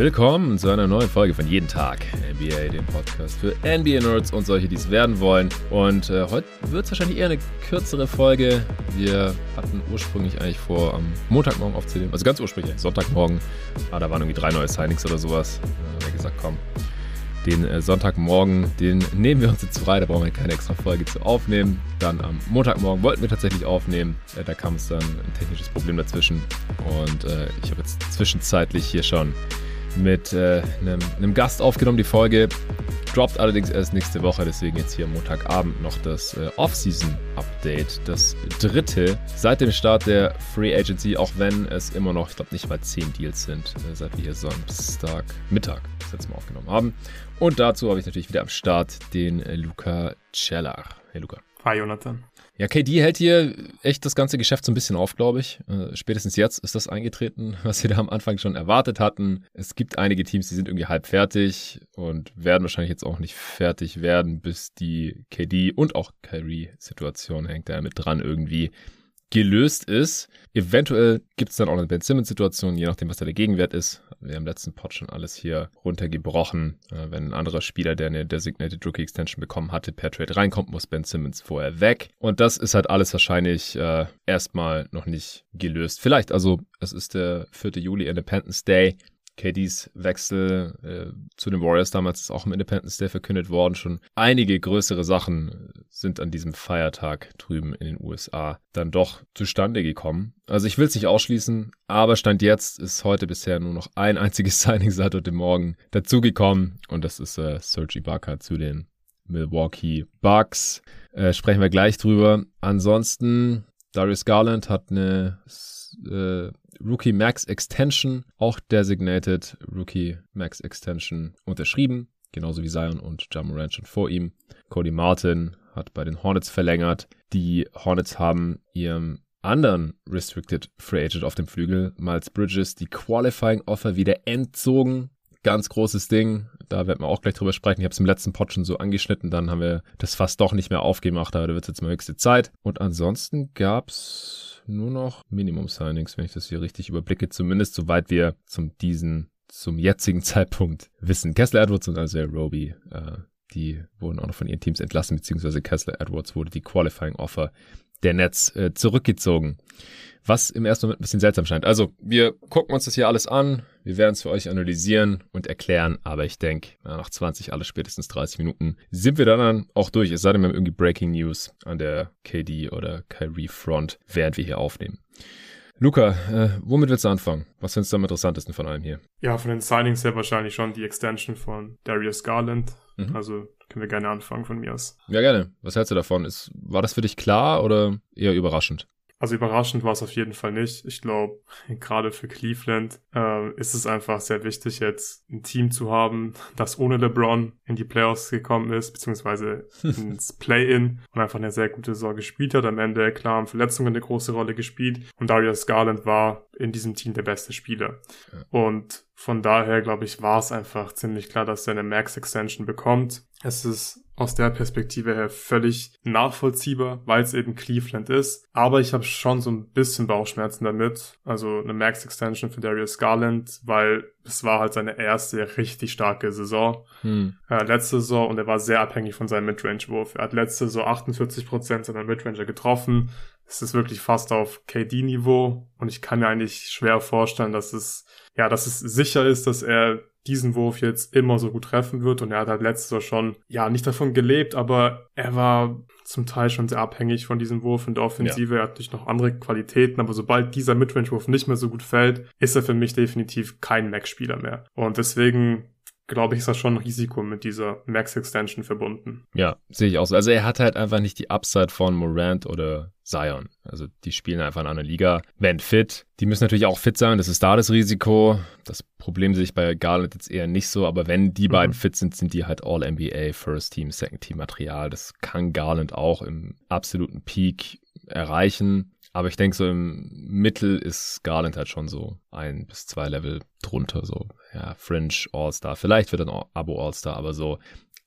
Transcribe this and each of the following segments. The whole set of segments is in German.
Willkommen zu einer neuen Folge von Jeden Tag NBA, dem Podcast für NBA-Nerds und solche, die es werden wollen. Und äh, heute wird es wahrscheinlich eher eine kürzere Folge. Wir hatten ursprünglich eigentlich vor, am Montagmorgen aufzunehmen, also ganz ursprünglich, Sonntagmorgen. Ah, da waren irgendwie drei neue Signings oder sowas. Da haben wir gesagt, komm, den äh, Sonntagmorgen, den nehmen wir uns jetzt frei, da brauchen wir keine extra Folge zu aufnehmen. Dann am Montagmorgen wollten wir tatsächlich aufnehmen, äh, da kam es dann ein technisches Problem dazwischen und äh, ich habe jetzt zwischenzeitlich hier schon mit äh, einem, einem Gast aufgenommen. Die Folge droppt allerdings erst nächste Woche, deswegen jetzt hier Montagabend noch das äh, Off-Season-Update. Das dritte seit dem Start der Free Agency, auch wenn es immer noch, ich glaube, nicht mal zehn Deals sind, äh, seit wir hier Samstag Mittag das letzte Mal aufgenommen haben. Und dazu habe ich natürlich wieder am Start den äh, Luca Cellar. Hey Luca. Hi Jonathan. Ja, KD hält hier echt das ganze Geschäft so ein bisschen auf, glaube ich. Äh, spätestens jetzt ist das eingetreten, was wir da am Anfang schon erwartet hatten. Es gibt einige Teams, die sind irgendwie halb fertig und werden wahrscheinlich jetzt auch nicht fertig werden, bis die KD und auch Kyrie-Situation hängt da mit dran irgendwie gelöst ist. Eventuell gibt es dann auch eine Ben Simmons-Situation, je nachdem, was da der Gegenwert ist. Wir haben im letzten Pod schon alles hier runtergebrochen. Äh, wenn ein anderer Spieler, der eine Designated Rookie Extension bekommen hatte, per Trade reinkommt, muss Ben Simmons vorher weg. Und das ist halt alles wahrscheinlich äh, erstmal noch nicht gelöst. Vielleicht, also es ist der 4. Juli Independence Day. KDs Wechsel äh, zu den Warriors damals ist auch im Independence Day verkündet worden. Schon einige größere Sachen sind an diesem Feiertag drüben in den USA dann doch zustande gekommen. Also ich will es nicht ausschließen, aber Stand jetzt ist heute bisher nur noch ein einziges Signing seit heute Morgen dazugekommen und das ist äh, Serge Ibaka zu den Milwaukee Bucks. Äh, sprechen wir gleich drüber. Ansonsten, Darius Garland hat eine äh, Rookie Max Extension, auch Designated Rookie Max Extension unterschrieben, genauso wie Zion und Jamoran schon vor ihm. Cody Martin hat bei den Hornets verlängert. Die Hornets haben ihrem anderen Restricted Free Agent auf dem Flügel, Miles Bridges, die Qualifying Offer wieder entzogen. Ganz großes Ding. Da werden wir auch gleich drüber sprechen. Ich habe es im letzten Pod schon so angeschnitten. Dann haben wir das fast doch nicht mehr aufgemacht, aber da wird es jetzt mal höchste Zeit. Und ansonsten gab's nur noch Minimum-Signings, wenn ich das hier richtig überblicke, zumindest soweit wir zum diesen, zum jetzigen Zeitpunkt wissen. Kessler Edwards und also Roby, äh, die wurden auch noch von ihren Teams entlassen, beziehungsweise Kessler Edwards wurde die Qualifying Offer der Netz äh, zurückgezogen was im ersten Moment ein bisschen seltsam scheint. Also, wir gucken uns das hier alles an, wir werden es für euch analysieren und erklären, aber ich denke, nach 20, alles spätestens 30 Minuten sind wir dann auch durch. Es sei denn, wir haben irgendwie Breaking News an der KD oder Kyrie Front, während wir hier aufnehmen. Luca, äh, womit willst du anfangen? Was findest du am interessantesten von allem hier? Ja, von den Signings her wahrscheinlich schon die Extension von Darius Garland. Mhm. Also können wir gerne anfangen von mir aus. Ja, gerne. Was hältst du davon? Ist, war das für dich klar oder eher überraschend? Also überraschend war es auf jeden Fall nicht. Ich glaube, gerade für Cleveland äh, ist es einfach sehr wichtig, jetzt ein Team zu haben, das ohne LeBron in die Playoffs gekommen ist, beziehungsweise ins Play-In und einfach eine sehr gute Saison gespielt hat. Am Ende, klar, haben Verletzungen eine große Rolle gespielt und Darius Garland war in diesem Team der beste Spieler. Und von daher, glaube ich, war es einfach ziemlich klar, dass er eine Max-Extension bekommt. Es ist aus der Perspektive her völlig nachvollziehbar, weil es eben Cleveland ist. Aber ich habe schon so ein bisschen Bauchschmerzen damit. Also eine Max Extension für Darius Garland, weil es war halt seine erste richtig starke Saison. Hm. Äh, letzte Saison und er war sehr abhängig von seinem Midrange-Wurf. Er hat letzte Saison 48% seiner Midranger getroffen. Es ist wirklich fast auf KD-Niveau und ich kann mir eigentlich schwer vorstellen, dass es ja, dass es sicher ist, dass er diesen Wurf jetzt immer so gut treffen wird. Und er hat halt letztes Jahr schon, ja, nicht davon gelebt, aber er war zum Teil schon sehr abhängig von diesem Wurf in der Offensive. Ja. Er hat natürlich noch andere Qualitäten, aber sobald dieser Midrange-Wurf nicht mehr so gut fällt, ist er für mich definitiv kein Max-Spieler mehr. Und deswegen glaube ich, ist das schon ein Risiko mit dieser Max Extension verbunden. Ja, sehe ich auch so. Also er hat halt einfach nicht die Upside von Morant oder Zion. Also die spielen einfach in einer Liga, wenn fit. Die müssen natürlich auch fit sein, das ist da das Risiko. Das Problem sehe ich bei Garland jetzt eher nicht so, aber wenn die mhm. beiden fit sind, sind die halt All-NBA, First Team, Second Team Material. Das kann Garland auch im absoluten Peak erreichen. Aber ich denke, so im Mittel ist Garland halt schon so ein bis zwei Level drunter, so, ja, Fringe All-Star. Vielleicht wird ein Abo All-Star, aber so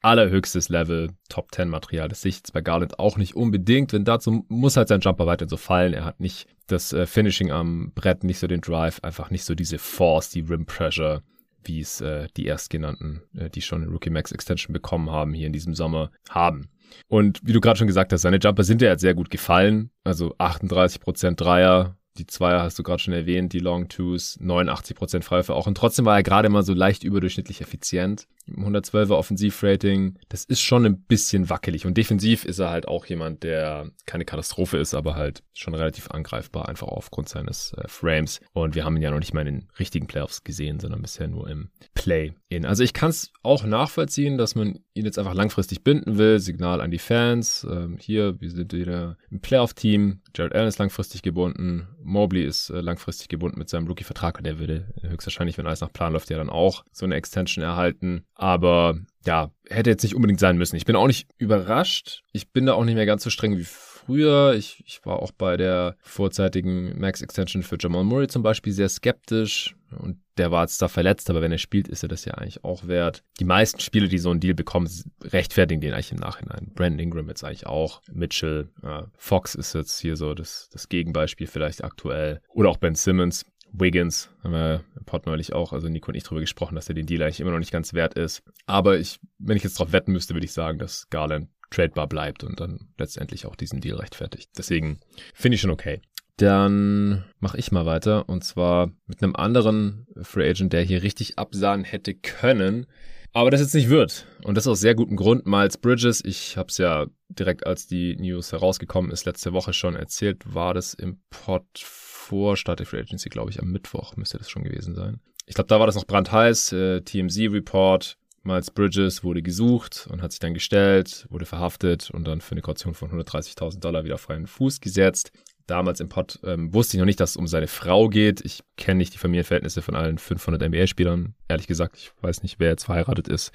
allerhöchstes Level, Top 10 Material. Das sehe ich jetzt bei Garland auch nicht unbedingt, denn dazu muss halt sein Jumper weiter so fallen. Er hat nicht das äh, Finishing am Brett, nicht so den Drive, einfach nicht so diese Force, die Rim Pressure, wie es äh, die Erstgenannten, äh, die schon eine Rookie Max Extension bekommen haben, hier in diesem Sommer haben. Und wie du gerade schon gesagt hast, seine Jumper sind ja jetzt sehr gut gefallen. Also 38% Dreier, die Zweier hast du gerade schon erwähnt, die Long Twos, 89% Freiwürfe auch. Und trotzdem war er gerade mal so leicht überdurchschnittlich effizient. 112er Offensivrating, das ist schon ein bisschen wackelig. Und defensiv ist er halt auch jemand, der keine Katastrophe ist, aber halt schon relativ angreifbar, einfach aufgrund seines äh, Frames. Und wir haben ihn ja noch nicht mal in den richtigen Playoffs gesehen, sondern bisher nur im Play-In. Also ich kann es auch nachvollziehen, dass man ihn jetzt einfach langfristig binden will. Signal an die Fans. Ähm, hier, wir sind wieder im Playoff-Team. Jared Allen ist langfristig gebunden. Mobley ist äh, langfristig gebunden mit seinem Rookie-Vertrag und der würde höchstwahrscheinlich, wenn alles nach Plan läuft, ja dann auch so eine Extension erhalten. Aber ja, hätte jetzt nicht unbedingt sein müssen. Ich bin auch nicht überrascht. Ich bin da auch nicht mehr ganz so streng wie früher. Ich, ich war auch bei der vorzeitigen Max Extension für Jamal Murray zum Beispiel sehr skeptisch. Und der war jetzt da verletzt, aber wenn er spielt, ist er das ja eigentlich auch wert. Die meisten Spiele, die so einen Deal bekommen, rechtfertigen den eigentlich im Nachhinein. Brandon Ingram jetzt eigentlich auch. Mitchell, äh, Fox ist jetzt hier so das, das Gegenbeispiel vielleicht aktuell. Oder auch Ben Simmons. Wiggins, haben wir im Pod neulich auch, also Nico und ich drüber gesprochen, dass er den Deal eigentlich immer noch nicht ganz wert ist. Aber ich, wenn ich jetzt drauf wetten müsste, würde ich sagen, dass Garland tradebar bleibt und dann letztendlich auch diesen Deal rechtfertigt. Deswegen finde ich schon okay. Dann mache ich mal weiter und zwar mit einem anderen Free Agent, der hier richtig absahen hätte können, aber das jetzt nicht wird. Und das aus sehr gutem Grund. Miles Bridges, ich habe es ja direkt als die News herausgekommen ist, letzte Woche schon erzählt, war das im Pod vor Start der Free Agency, glaube ich, am Mittwoch müsste das schon gewesen sein. Ich glaube, da war das noch brandheiß. Äh, TMZ-Report. Miles Bridges wurde gesucht und hat sich dann gestellt, wurde verhaftet und dann für eine Kaution von 130.000 Dollar wieder auf freien Fuß gesetzt. Damals im Pod ähm, wusste ich noch nicht, dass es um seine Frau geht. Ich kenne nicht die Familienverhältnisse von allen 500 NBA-Spielern. Ehrlich gesagt, ich weiß nicht, wer jetzt verheiratet ist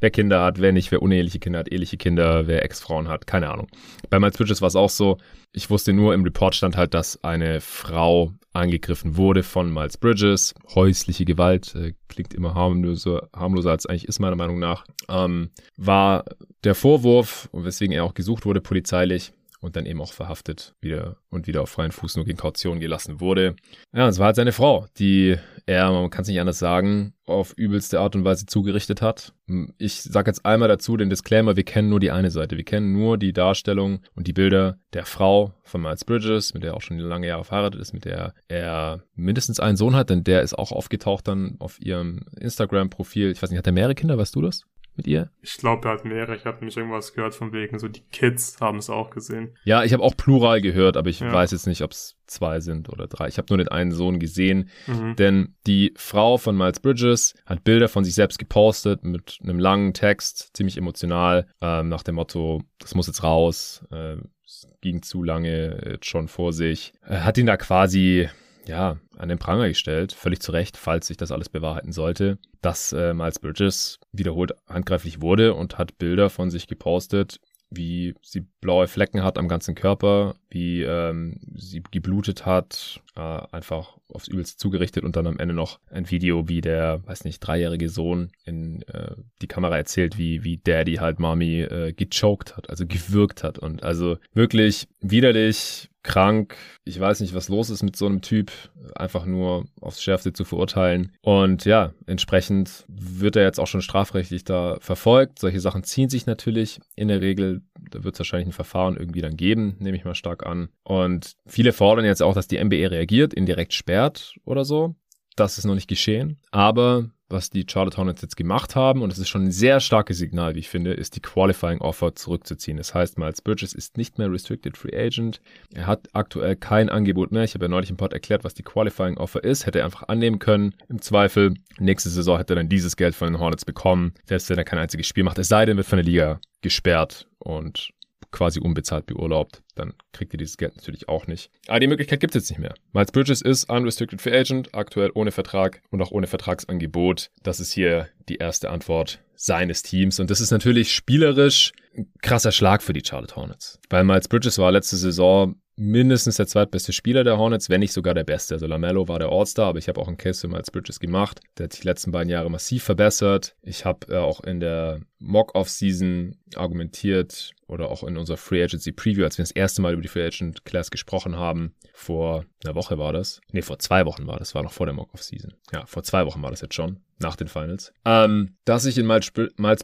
wer Kinder hat, wer nicht, wer uneheliche Kinder hat, eheliche Kinder, wer Ex-Frauen hat, keine Ahnung. Bei Miles Bridges war es auch so, ich wusste nur, im Report stand halt, dass eine Frau angegriffen wurde von Miles Bridges. Häusliche Gewalt, äh, klingt immer harmloser, harmloser als eigentlich ist meiner Meinung nach. Ähm, war der Vorwurf, weswegen er auch gesucht wurde polizeilich, und dann eben auch verhaftet wieder und wieder auf freien Fuß nur gegen Kaution gelassen wurde. Ja, es war halt seine Frau, die er, man kann es nicht anders sagen, auf übelste Art und Weise zugerichtet hat. Ich sage jetzt einmal dazu den Disclaimer, wir kennen nur die eine Seite. Wir kennen nur die Darstellung und die Bilder der Frau von Miles Bridges, mit der er auch schon lange Jahre verheiratet ist, mit der er mindestens einen Sohn hat, denn der ist auch aufgetaucht dann auf ihrem Instagram-Profil. Ich weiß nicht, hat er mehrere Kinder, weißt du das? Mit ihr? Ich glaube, er hat mehrere. Ich habe nämlich irgendwas gehört von wegen, so die Kids haben es auch gesehen. Ja, ich habe auch Plural gehört, aber ich ja. weiß jetzt nicht, ob es zwei sind oder drei. Ich habe nur den einen Sohn gesehen, mhm. denn die Frau von Miles Bridges hat Bilder von sich selbst gepostet mit einem langen Text, ziemlich emotional, ähm, nach dem Motto, das muss jetzt raus, äh, es ging zu lange jetzt schon vor sich. Er hat ihn da quasi ja, an den Pranger gestellt, völlig zu Recht, falls sich das alles bewahrheiten sollte, dass äh, Miles Bridges wiederholt handgreiflich wurde und hat Bilder von sich gepostet, wie sie blaue Flecken hat am ganzen Körper, wie ähm, sie geblutet hat, äh, einfach aufs Übelste zugerichtet und dann am Ende noch ein Video, wie der, weiß nicht, dreijährige Sohn in äh, die Kamera erzählt, wie, wie Daddy halt Mami äh, gechoked hat, also gewürgt hat und also wirklich widerlich, krank. Ich weiß nicht, was los ist mit so einem Typ. Einfach nur aufs Schärfste zu verurteilen. Und ja, entsprechend wird er jetzt auch schon strafrechtlich da verfolgt. Solche Sachen ziehen sich natürlich in der Regel. Da wird es wahrscheinlich ein Verfahren irgendwie dann geben, nehme ich mal stark an. Und viele fordern jetzt auch, dass die NBA reagiert, indirekt sperrt oder so. Das ist noch nicht geschehen. Aber was die Charlotte Hornets jetzt gemacht haben, und es ist schon ein sehr starkes Signal, wie ich finde, ist die Qualifying Offer zurückzuziehen. Das heißt, Miles Bridges ist nicht mehr Restricted Free Agent. Er hat aktuell kein Angebot mehr. Ich habe ja neulich im Pod erklärt, was die Qualifying Offer ist. Hätte er einfach annehmen können. Im Zweifel, nächste Saison hätte er dann dieses Geld von den Hornets bekommen, selbst wenn er kein einziges Spiel macht. Es sei denn, wird von der Liga gesperrt und quasi unbezahlt beurlaubt, dann kriegt ihr dieses Geld natürlich auch nicht. Aber die Möglichkeit gibt es jetzt nicht mehr. Miles Bridges ist Unrestricted Free Agent, aktuell ohne Vertrag und auch ohne Vertragsangebot. Das ist hier die erste Antwort seines Teams. Und das ist natürlich spielerisch ein krasser Schlag für die Charlotte Hornets. Weil Miles Bridges war letzte Saison mindestens der zweitbeste Spieler der Hornets, wenn nicht sogar der beste. Also Lamello war der All-Star, aber ich habe auch einen Case für Miles Bridges gemacht. Der hat sich die letzten beiden Jahre massiv verbessert. Ich habe äh, auch in der Mock-Off-Season argumentiert oder auch in unserer Free Agency Preview, als wir das erste Mal über die Free Agent Class gesprochen haben, vor einer Woche war das. Nee, vor zwei Wochen war das, war noch vor der Mock-Off-Season. Ja, vor zwei Wochen war das jetzt schon, nach den Finals. Ähm, dass ich in Miles,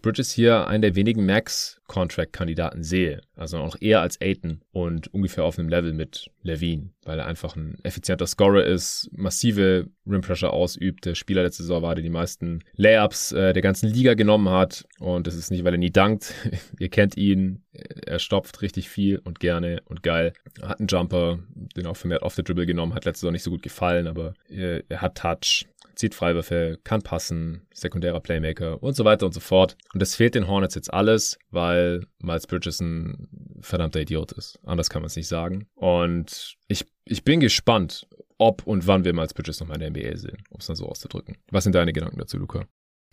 Bridges hier einen der wenigen Max-Contract-Kandidaten sehe. Also auch eher als Aiton und ungefähr auf einem Level mit Levine, weil er einfach ein effizienter Scorer ist, massive Rim Pressure ausübt, der Spieler letzte Saison war, der die meisten Layups äh, der ganzen Liga genommen hat. Und das ist nicht, weil er nie dankt. Ihr kennt ihn, er stopft richtig viel und gerne und geil. Hat einen Jumper, den auch vermehrt off the dribble genommen, hat letzte Saison nicht so gut gefallen, aber er, er hat Touch, zieht Freiwürfe, kann passen, sekundärer Playmaker und so weiter und so fort. Und das fehlt den Hornets jetzt alles, weil Miles Bridges ein verdammter Idiot ist. Anders kann man es nicht sagen. Und ich, ich bin gespannt, ob und wann wir Miles Bridges nochmal in der NBA sehen, um es dann so auszudrücken. Was sind deine Gedanken dazu, Luca?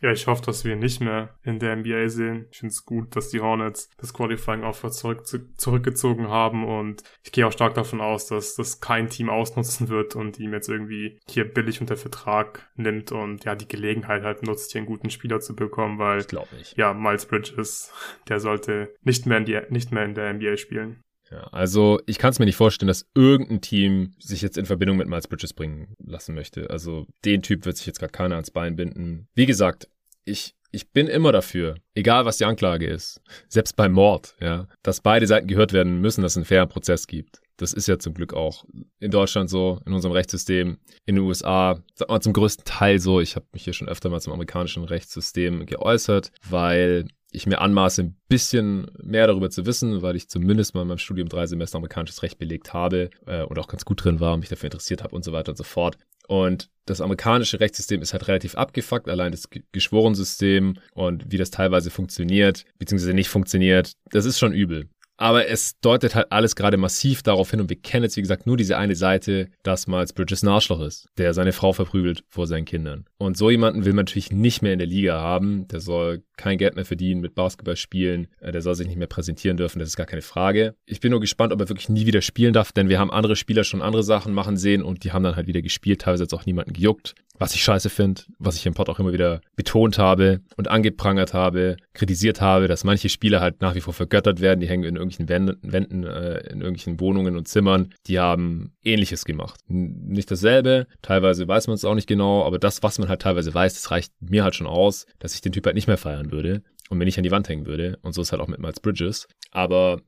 Ja, ich hoffe, dass wir ihn nicht mehr in der NBA sehen. Ich finde es gut, dass die Hornets das Qualifying Offer zurück, zurückgezogen haben und ich gehe auch stark davon aus, dass das kein Team ausnutzen wird und ihm jetzt irgendwie hier billig unter Vertrag nimmt und ja, die Gelegenheit halt nutzt, hier einen guten Spieler zu bekommen, weil ich glaube nicht. Ja, Miles Bridges, der sollte nicht mehr in die, nicht mehr in der NBA spielen. Ja, also ich kann es mir nicht vorstellen, dass irgendein Team sich jetzt in Verbindung mit Miles Bridges bringen lassen möchte. Also den Typ wird sich jetzt gerade keiner ans Bein binden. Wie gesagt, ich, ich bin immer dafür, egal was die Anklage ist, selbst beim Mord, ja, dass beide Seiten gehört werden müssen, dass es einen fairen Prozess gibt. Das ist ja zum Glück auch in Deutschland so, in unserem Rechtssystem, in den USA, sag mal zum größten Teil so. Ich habe mich hier schon öfter mal zum amerikanischen Rechtssystem geäußert, weil ich mir anmaße, ein bisschen mehr darüber zu wissen, weil ich zumindest mal in meinem Studium drei Semester amerikanisches Recht belegt habe äh, und auch ganz gut drin war und mich dafür interessiert habe und so weiter und so fort. Und das amerikanische Rechtssystem ist halt relativ abgefuckt, allein das Geschworensystem und wie das teilweise funktioniert, beziehungsweise nicht funktioniert, das ist schon übel. Aber es deutet halt alles gerade massiv darauf hin und wir kennen jetzt, wie gesagt, nur diese eine Seite, dass Miles Bridges ein Arschloch ist, der seine Frau verprügelt vor seinen Kindern. Und so jemanden will man natürlich nicht mehr in der Liga haben. Der soll kein Geld mehr verdienen mit Basketball spielen. Äh, der soll sich nicht mehr präsentieren dürfen. Das ist gar keine Frage. Ich bin nur gespannt, ob er wirklich nie wieder spielen darf, denn wir haben andere Spieler schon andere Sachen machen sehen und die haben dann halt wieder gespielt, teilweise jetzt auch niemanden gejuckt was ich scheiße finde, was ich im Pod auch immer wieder betont habe und angeprangert habe, kritisiert habe, dass manche Spieler halt nach wie vor vergöttert werden, die hängen in irgendwelchen Wänden, äh, in irgendwelchen Wohnungen und Zimmern, die haben ähnliches gemacht. Nicht dasselbe, teilweise weiß man es auch nicht genau, aber das, was man halt teilweise weiß, das reicht mir halt schon aus, dass ich den Typ halt nicht mehr feiern würde und mir nicht an die Wand hängen würde. Und so ist halt auch mit Miles Bridges. Aber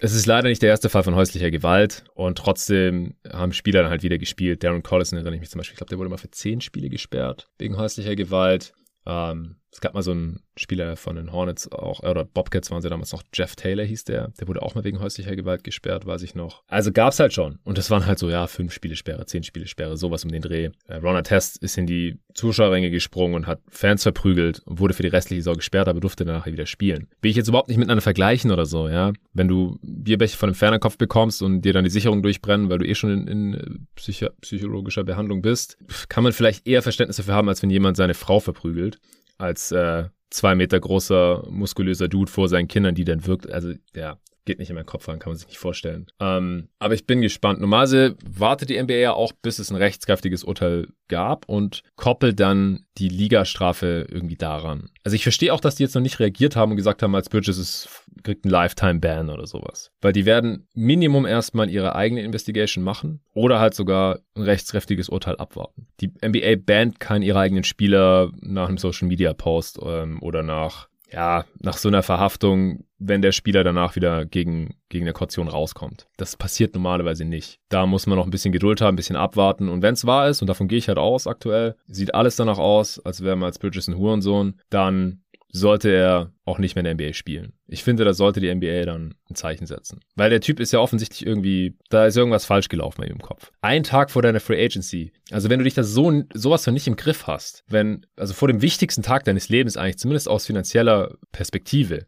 es ist leider nicht der erste Fall von häuslicher Gewalt und trotzdem haben Spieler dann halt wieder gespielt. Darren Collison erinnere ich mich zum Beispiel, ich glaube, der wurde mal für zehn Spiele gesperrt wegen häuslicher Gewalt. Ähm, es gab mal so einen Spieler von den Hornets auch, oder Bobcats waren sie damals noch, Jeff Taylor hieß der. Der wurde auch mal wegen häuslicher Gewalt gesperrt, weiß ich noch. Also gab's halt schon. Und das waren halt so, ja, fünf Spielesperre, zehn Spielesperre, sowas um den Dreh. Äh, Ron Test ist in die Zuschauerränge gesprungen und hat Fans verprügelt und wurde für die restliche Saison gesperrt, aber durfte danach wieder spielen. Will ich jetzt überhaupt nicht miteinander vergleichen oder so, ja. Wenn du Bierbecher von einem Fernerkopf bekommst und dir dann die Sicherung durchbrennen, weil du eh schon in, in psycho psychologischer Behandlung bist, kann man vielleicht eher Verständnis dafür haben, als wenn jemand seine Frau verprügelt als äh, zwei Meter großer, muskulöser Dude vor seinen Kindern, die dann wirkt. Also, ja, geht nicht in meinen Kopf rein, kann man sich nicht vorstellen. Ähm, aber ich bin gespannt. Normalerweise wartet die NBA ja auch, bis es ein rechtskräftiges Urteil gab und koppelt dann die Ligastrafe irgendwie daran. Also ich verstehe auch, dass die jetzt noch nicht reagiert haben und gesagt haben, als Bridges ist, kriegt ein Lifetime-Ban oder sowas. Weil die werden Minimum erstmal ihre eigene Investigation machen oder halt sogar ein rechtskräftiges Urteil abwarten. Die NBA bannt keinen ihrer eigenen Spieler nach einem Social-Media-Post ähm, oder nach ja, nach so einer Verhaftung, wenn der Spieler danach wieder gegen, gegen eine Kaution rauskommt. Das passiert normalerweise nicht. Da muss man noch ein bisschen Geduld haben, ein bisschen abwarten. Und wenn es wahr ist, und davon gehe ich halt aus aktuell, sieht alles danach aus, als wäre man als Bridges ein Hurensohn, dann sollte er auch nicht mehr in der NBA spielen. Ich finde, da sollte die NBA dann ein Zeichen setzen. Weil der Typ ist ja offensichtlich irgendwie, da ist irgendwas falsch gelaufen bei ihm im Kopf. Ein Tag vor deiner Free Agency. Also wenn du dich da so, sowas von nicht im Griff hast, wenn, also vor dem wichtigsten Tag deines Lebens eigentlich, zumindest aus finanzieller Perspektive,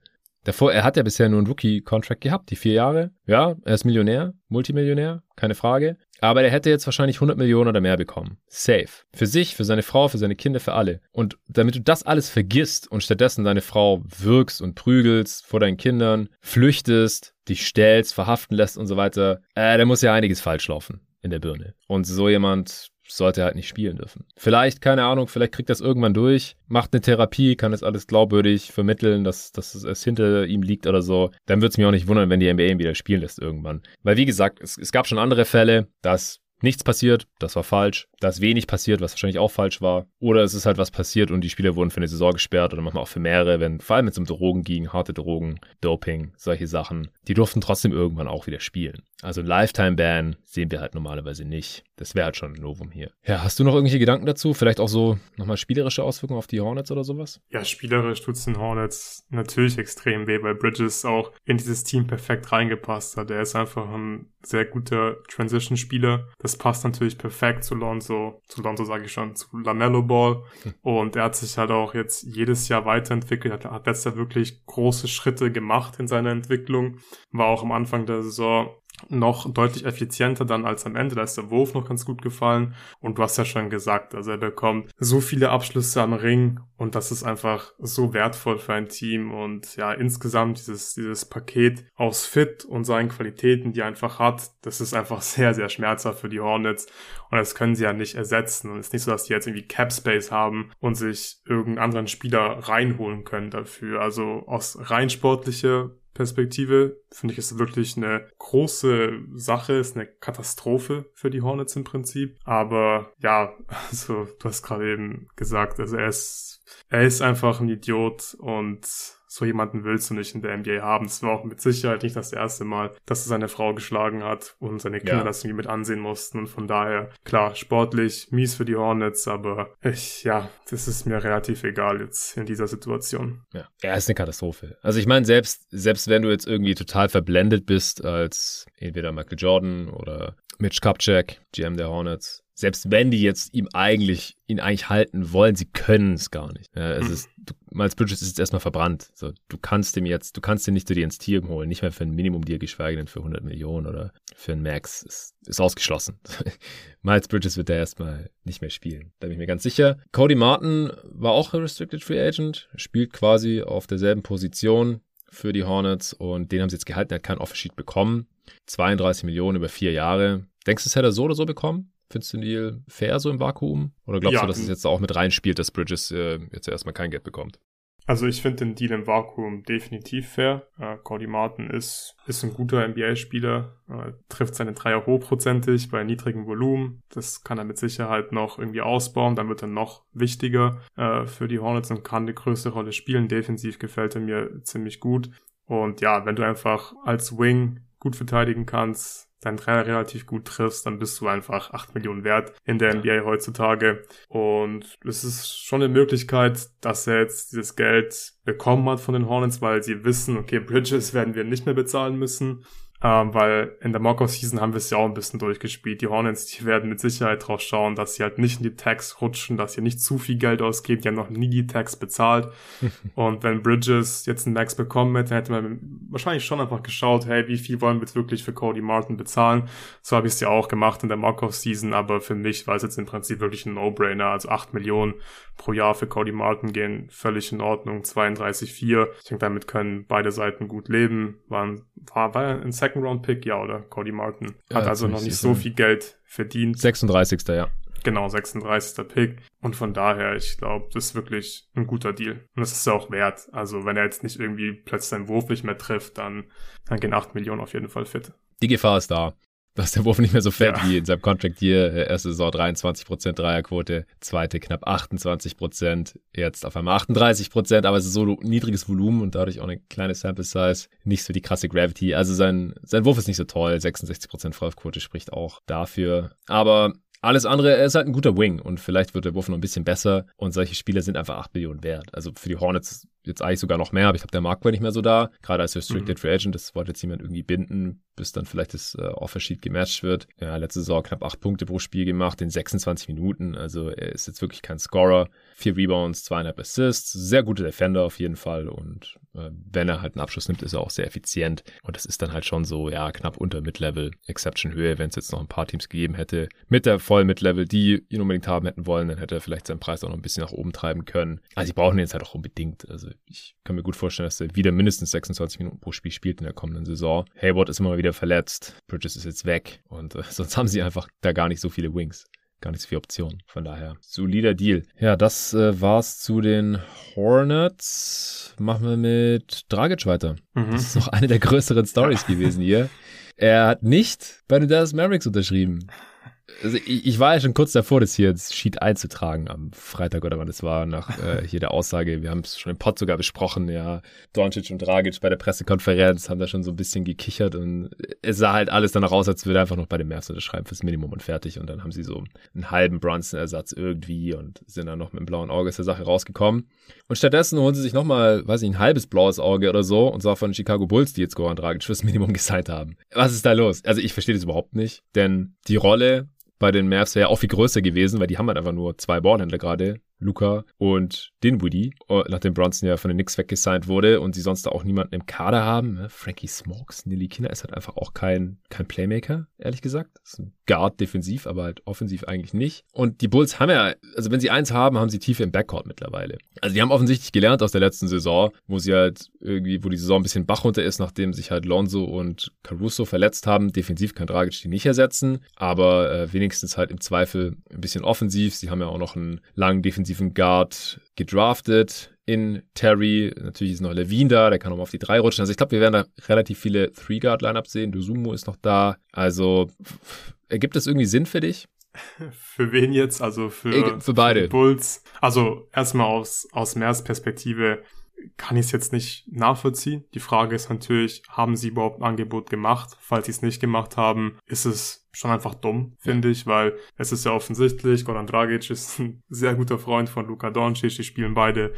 Davor, er hat ja bisher nur einen Rookie-Contract gehabt, die vier Jahre. Ja, er ist Millionär, Multimillionär, keine Frage. Aber er hätte jetzt wahrscheinlich 100 Millionen oder mehr bekommen. Safe. Für sich, für seine Frau, für seine Kinder, für alle. Und damit du das alles vergisst und stattdessen deine Frau wirkst und prügelst vor deinen Kindern, flüchtest, dich stellst, verhaften lässt und so weiter, äh, da muss ja einiges falsch laufen in der Birne. Und so jemand sollte er halt nicht spielen dürfen. Vielleicht, keine Ahnung, vielleicht kriegt er es irgendwann durch, macht eine Therapie, kann es alles glaubwürdig vermitteln, dass, dass es hinter ihm liegt oder so. Dann würde es mich auch nicht wundern, wenn die NBA ihn wieder spielen lässt irgendwann. Weil wie gesagt, es, es gab schon andere Fälle, dass nichts passiert, das war falsch. Da ist wenig passiert, was wahrscheinlich auch falsch war. Oder es ist halt was passiert und die Spieler wurden für eine Saison gesperrt oder manchmal auch für mehrere, wenn vor allem wenn es um Drogen ging, harte Drogen, Doping, solche Sachen. Die durften trotzdem irgendwann auch wieder spielen. Also ein Lifetime-Ban sehen wir halt normalerweise nicht. Das wäre halt schon ein Novum hier. Ja, hast du noch irgendwelche Gedanken dazu? Vielleicht auch so nochmal spielerische Auswirkungen auf die Hornets oder sowas? Ja, spielerisch tut es den Hornets natürlich extrem weh, weil Bridges auch in dieses Team perfekt reingepasst hat. Er ist einfach ein sehr guter Transition-Spieler. Das passt natürlich perfekt zu Lonzo, zu Lonzo sage ich schon, zu Lamello Ball. Und er hat sich halt auch jetzt jedes Jahr weiterentwickelt, hat, hat letztes Jahr wirklich große Schritte gemacht in seiner Entwicklung. War auch am Anfang der Saison noch deutlich effizienter dann als am Ende. Da ist der Wurf noch ganz gut gefallen. Und du hast ja schon gesagt, also er bekommt so viele Abschlüsse am Ring und das ist einfach so wertvoll für ein Team. Und ja, insgesamt dieses, dieses Paket aus Fit und seinen Qualitäten, die er einfach hat, das ist einfach sehr, sehr schmerzhaft für die Hornets. Und das können sie ja nicht ersetzen. Und es ist nicht so, dass die jetzt irgendwie Cap Space haben und sich irgendeinen anderen Spieler reinholen können dafür. Also aus rein sportlicher Perspektive finde ich es wirklich eine große Sache, ist eine Katastrophe für die Hornets im Prinzip. Aber ja, also du hast gerade eben gesagt, also er ist, er ist einfach ein Idiot und so jemanden willst du nicht in der NBA haben. Das war auch mit Sicherheit nicht das erste Mal, dass er seine Frau geschlagen hat und seine Kinder ja. das irgendwie mit ansehen mussten. Und von daher, klar, sportlich, mies für die Hornets, aber ich, ja, das ist mir relativ egal jetzt in dieser Situation. Ja, er ist eine Katastrophe. Also ich meine, selbst, selbst wenn du jetzt irgendwie total verblendet bist als entweder Michael Jordan oder Mitch Kupchak, GM der Hornets, selbst wenn die jetzt ihm eigentlich, ihn eigentlich halten wollen, sie können es gar nicht. Ja, es ist, du, Miles Bridges ist jetzt erstmal verbrannt. So, du kannst ihm jetzt, du kannst ihn nicht zu dir ins Team holen, nicht mehr für ein Minimum dir, geschweige denn für 100 Millionen oder für ein Max. Ist, ist ausgeschlossen. Miles Bridges wird da erstmal nicht mehr spielen. Da bin ich mir ganz sicher. Cody Martin war auch Restricted Free Agent, spielt quasi auf derselben Position für die Hornets und den haben sie jetzt gehalten. Er hat keinen Offer-Sheet bekommen. 32 Millionen über vier Jahre. Denkst du, das hätte er so oder so bekommen? Findest du den Deal fair so im Vakuum? Oder glaubst ja, du, dass es jetzt auch mit reinspielt, dass Bridges äh, jetzt erstmal kein Geld bekommt? Also ich finde den Deal im Vakuum definitiv fair. Äh, Cody Martin ist, ist ein guter NBA-Spieler, äh, trifft seine Dreier hochprozentig bei niedrigem Volumen. Das kann er mit Sicherheit noch irgendwie ausbauen. Dann wird er noch wichtiger äh, für die Hornets und kann eine größere Rolle spielen. Defensiv gefällt er mir ziemlich gut. Und ja, wenn du einfach als Wing gut verteidigen kannst, deinen Dreier relativ gut triffst, dann bist du einfach 8 Millionen wert in der NBA heutzutage. Und es ist schon eine Möglichkeit, dass er jetzt dieses Geld bekommen hat von den Hornets, weil sie wissen, okay, Bridges werden wir nicht mehr bezahlen müssen. Ähm, weil in der Mock-Off-Season haben wir es ja auch ein bisschen durchgespielt. Die Hornets, die werden mit Sicherheit drauf schauen, dass sie halt nicht in die Tags rutschen, dass sie nicht zu viel Geld ausgeben. Die haben noch nie die Tags bezahlt. und wenn Bridges jetzt einen Max bekommen hätte, hätte man wahrscheinlich schon einfach geschaut, hey, wie viel wollen wir jetzt wirklich für Cody Martin bezahlen? So habe ich es ja auch gemacht in der Mock-Off-Season, aber für mich war es jetzt im Prinzip wirklich ein No-Brainer. Also 8 Millionen pro Jahr für Cody Martin gehen völlig in Ordnung. 32,4. Ich denke, damit können beide Seiten gut leben. Waren, war, war ein Second-Round-Pick, ja, oder? Cody Martin. Hat ja, also noch nicht so viel Geld verdient. 36. ja. Genau, 36. Pick. Und von daher, ich glaube, das ist wirklich ein guter Deal. Und das ist ja auch wert. Also, wenn er jetzt nicht irgendwie plötzlich seinen Wurf nicht mehr trifft, dann, dann gehen 8 Millionen auf jeden Fall fit. Die Gefahr ist da dass der Wurf nicht mehr so fett ja. wie in seinem Contract hier. Äh, erste Saison 23% Dreierquote, zweite knapp 28%, jetzt auf einmal 38%, aber es ist so niedriges Volumen und dadurch auch eine kleine Sample Size, nicht so die krasse Gravity. Also sein, sein Wurf ist nicht so toll, 66% Freiwurfquote spricht auch dafür. Aber alles andere, er ist halt ein guter Wing und vielleicht wird der Wurf noch ein bisschen besser und solche Spieler sind einfach 8 Millionen wert. Also für die Hornets jetzt eigentlich sogar noch mehr, aber ich glaube, der Markt war nicht mehr so da. Gerade als Restricted mhm. Free Agent, das wollte jetzt jemand irgendwie binden, bis dann vielleicht das äh, Offersheet gematcht wird. Ja, letzte Saison knapp 8 Punkte pro Spiel gemacht in 26 Minuten. Also er ist jetzt wirklich kein Scorer. Vier Rebounds, zweieinhalb Assists. Sehr guter Defender auf jeden Fall. Und äh, wenn er halt einen Abschluss nimmt, ist er auch sehr effizient. Und das ist dann halt schon so, ja, knapp unter Mid-Level, Exception-Höhe. Wenn es jetzt noch ein paar Teams gegeben hätte, mit der vollen Mid-Level, die ihn unbedingt haben hätten wollen, dann hätte er vielleicht seinen Preis auch noch ein bisschen nach oben treiben können. Also sie brauchen ihn jetzt halt auch unbedingt. Also ich kann mir gut vorstellen, dass er wieder mindestens 26 Minuten pro Spiel spielt in der kommenden Saison. Hayward ist immer mal wieder verletzt. Bridges ist jetzt weg. Und äh, sonst haben sie einfach da gar nicht so viele Wings. gar nicht so viele Optionen. Von daher, solider Deal. Ja, das äh, war's zu den Hornets. Machen wir mit Dragic weiter. Mhm. Das ist noch eine der größeren Stories gewesen hier. Er hat nicht bei den Dallas Mavericks unterschrieben also ich, ich, war ja schon kurz davor, das hier ins Sheet einzutragen am Freitag oder wann es war, nach äh, hier der Aussage. Wir haben es schon im Pod sogar besprochen, ja. Doncic und Dragic bei der Pressekonferenz haben da schon so ein bisschen gekichert und es sah halt alles danach aus, als würde er einfach noch bei den Mavs unterschreiben fürs Minimum und fertig. Und dann haben sie so einen halben Brunson-Ersatz irgendwie und sind dann noch mit dem blauen Auge aus der Sache rausgekommen. Und stattdessen holen sie sich nochmal, weiß ich, ein halbes blaues Auge oder so und zwar von den Chicago Bulls, die jetzt Goran Dragic fürs Minimum gesigned haben. Was ist da los? Also ich verstehe das überhaupt nicht, denn die Rolle bei den Mavs wäre ja auch viel größer gewesen, weil die haben halt einfach nur zwei Ballhändler gerade Luca und Dinwiddie, äh, nachdem Bronson ja von den Knicks weggesigned wurde und sie sonst auch niemanden im Kader haben. Ne? Frankie Smokes, Nili Kinder ist halt einfach auch kein, kein Playmaker, ehrlich gesagt. Ist ein Guard defensiv, aber halt offensiv eigentlich nicht. Und die Bulls haben ja, also wenn sie eins haben, haben sie Tiefe im Backcourt mittlerweile. Also die haben offensichtlich gelernt aus der letzten Saison, wo sie halt irgendwie, wo die Saison ein bisschen Bach runter ist, nachdem sich halt Lonzo und Caruso verletzt haben. Defensiv kann Dragic die nicht ersetzen, aber äh, wenigstens halt im Zweifel ein bisschen offensiv. Sie haben ja auch noch einen langen defensiven defensiven Guard gedraftet in Terry. Natürlich ist noch Levine da, der kann auch mal auf die drei rutschen. Also ich glaube, wir werden da relativ viele Three-Guard-Lineups sehen. Dusumo ist noch da. Also ergibt das irgendwie Sinn für dich? Für wen jetzt? Also für, für beide. Für Bulls. Also erstmal aus, aus Meers Perspektive kann ich es jetzt nicht nachvollziehen. Die Frage ist natürlich, haben sie überhaupt ein Angebot gemacht? Falls sie es nicht gemacht haben, ist es schon einfach dumm, finde ich, weil es ist ja offensichtlich, Goran Dragic ist ein sehr guter Freund von Luka Doncic, die spielen beide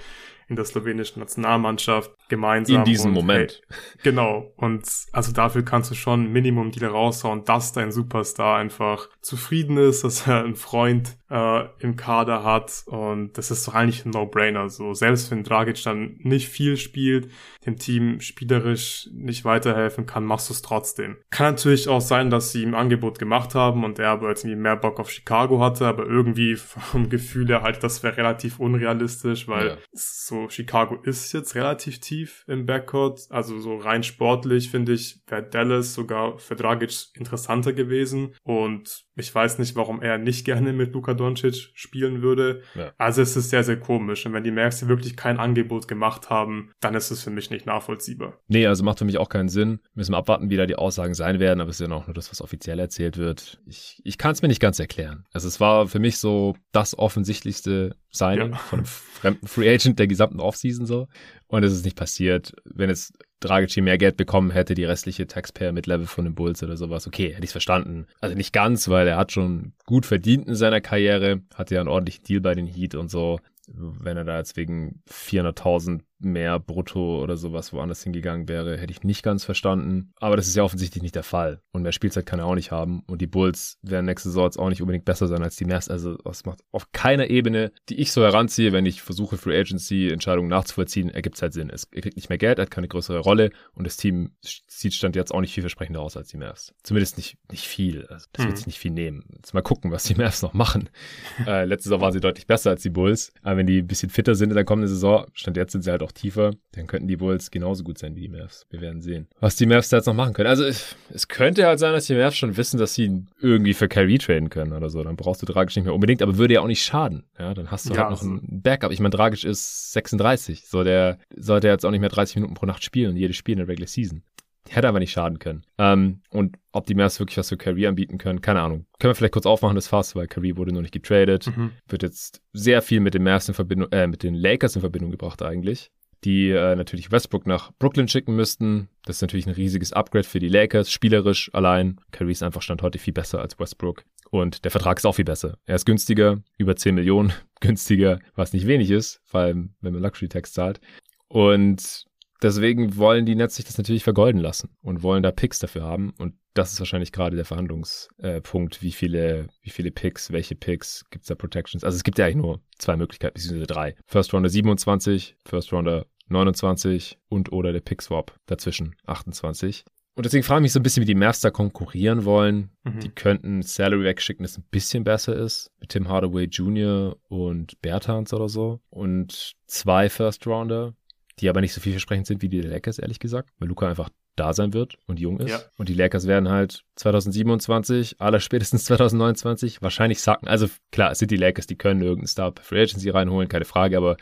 in der slowenischen Nationalmannschaft gemeinsam. In diesem und, Moment. Hey, genau. Und also dafür kannst du schon Minimum Deal raushauen, dass dein Superstar einfach zufrieden ist, dass er einen Freund äh, im Kader hat. Und das ist doch eigentlich ein No-Brainer. So, selbst wenn Dragic dann nicht viel spielt, dem Team spielerisch nicht weiterhelfen kann, machst du es trotzdem. Kann natürlich auch sein, dass sie ihm Angebot gemacht haben und er aber jetzt irgendwie mehr Bock auf Chicago hatte, aber irgendwie vom Gefühl her halt, das wäre relativ unrealistisch, weil ja. so Chicago ist jetzt relativ tief im Backcourt. Also so rein sportlich finde ich, wäre Dallas sogar für Dragic interessanter gewesen und ich weiß nicht, warum er nicht gerne mit Luka Doncic spielen würde. Ja. Also es ist sehr, sehr komisch. Und wenn die Mavs wirklich kein Angebot gemacht haben, dann ist es für mich nicht nachvollziehbar. Nee, also macht für mich auch keinen Sinn. Müssen wir abwarten, wie da die Aussagen sein werden, aber es ist ja auch nur das, was offiziell erzählt wird. Ich, ich kann es mir nicht ganz erklären. Also es war für mich so das offensichtlichste Signing ja. von einem fremden Free Agent der gesamten Offseason so. Und es ist nicht passiert. Wenn es Dragic mehr Geld bekommen hätte, die restliche Taxpayer mit Level von den Bulls oder sowas, okay, hätte ich verstanden. Also nicht ganz, weil er hat schon gut verdient in seiner Karriere, hatte ja einen ordentlichen Deal bei den Heat und so. Wenn er da jetzt wegen 400.000 mehr brutto oder sowas woanders hingegangen wäre, hätte ich nicht ganz verstanden. Aber das ist ja offensichtlich nicht der Fall. Und mehr Spielzeit kann er auch nicht haben. Und die Bulls werden nächste Saison jetzt auch nicht unbedingt besser sein als die Mavs. Also das macht auf keiner Ebene, die ich so heranziehe, wenn ich versuche, Free Agency Entscheidungen nachzuvollziehen, ergibt es halt Sinn. Es, er kriegt nicht mehr Geld, er hat keine größere Rolle und das Team sieht stand jetzt auch nicht vielversprechender aus als die Mavs. Zumindest nicht, nicht viel. Also das wird mhm. sich nicht viel nehmen. Jetzt mal gucken, was die Mavs noch machen. äh, letzte Saison waren sie deutlich besser als die Bulls. Aber wenn die ein bisschen fitter sind in der kommenden Saison, stand jetzt sind sie halt auch tiefer, dann könnten die Bulls genauso gut sein wie die Mavs. Wir werden sehen, was die Mavs da jetzt noch machen können. Also es, könnte halt sein, dass die Mavs schon wissen, dass sie irgendwie für Kyrie traden können oder so. Dann brauchst du Dragic nicht mehr unbedingt, aber würde ja auch nicht schaden. Ja, dann hast du ja, halt noch also ein Backup. Ich meine, Dragic ist 36, so der sollte jetzt auch nicht mehr 30 Minuten pro Nacht spielen, jedes Spiel in der Regular Season. Hätte aber nicht schaden können. Ähm, und ob die Mavs wirklich was für Kyrie anbieten können, keine Ahnung. Können wir vielleicht kurz aufmachen, das Fass, weil Kyrie wurde noch nicht getradet. Mhm. Wird jetzt sehr viel mit den Mavs in Verbindung, äh, mit den Lakers in Verbindung gebracht eigentlich. Die äh, natürlich Westbrook nach Brooklyn schicken müssten. Das ist natürlich ein riesiges Upgrade für die Lakers, spielerisch allein. Kyrie ist einfach Stand heute viel besser als Westbrook. Und der Vertrag ist auch viel besser. Er ist günstiger, über 10 Millionen günstiger, was nicht wenig ist, vor allem wenn man Luxury Tax zahlt. Und Deswegen wollen die Nets sich das natürlich vergolden lassen und wollen da Picks dafür haben. Und das ist wahrscheinlich gerade der Verhandlungspunkt, äh, wie viele, wie viele Picks, welche Picks, gibt es da Protections? Also es gibt ja eigentlich nur zwei Möglichkeiten, beziehungsweise drei. First Rounder 27, First Rounder 29 und oder der Pick Swap dazwischen 28. Und deswegen frage ich mich so ein bisschen, wie die Mavs da konkurrieren wollen. Mhm. Die könnten Salary wegschicken, das ein bisschen besser ist. Mit Tim Hardaway Jr. und Bertans oder so. Und zwei First Rounder die aber nicht so vielversprechend sind wie die der Lakers, ehrlich gesagt, weil Luca einfach da sein wird und jung ist. Ja. Und die Lakers werden halt 2027, aller spätestens 2029 wahrscheinlich sacken. Also klar, es sind die Lakers, die können irgendeinen Star Free Agency reinholen, keine Frage, aber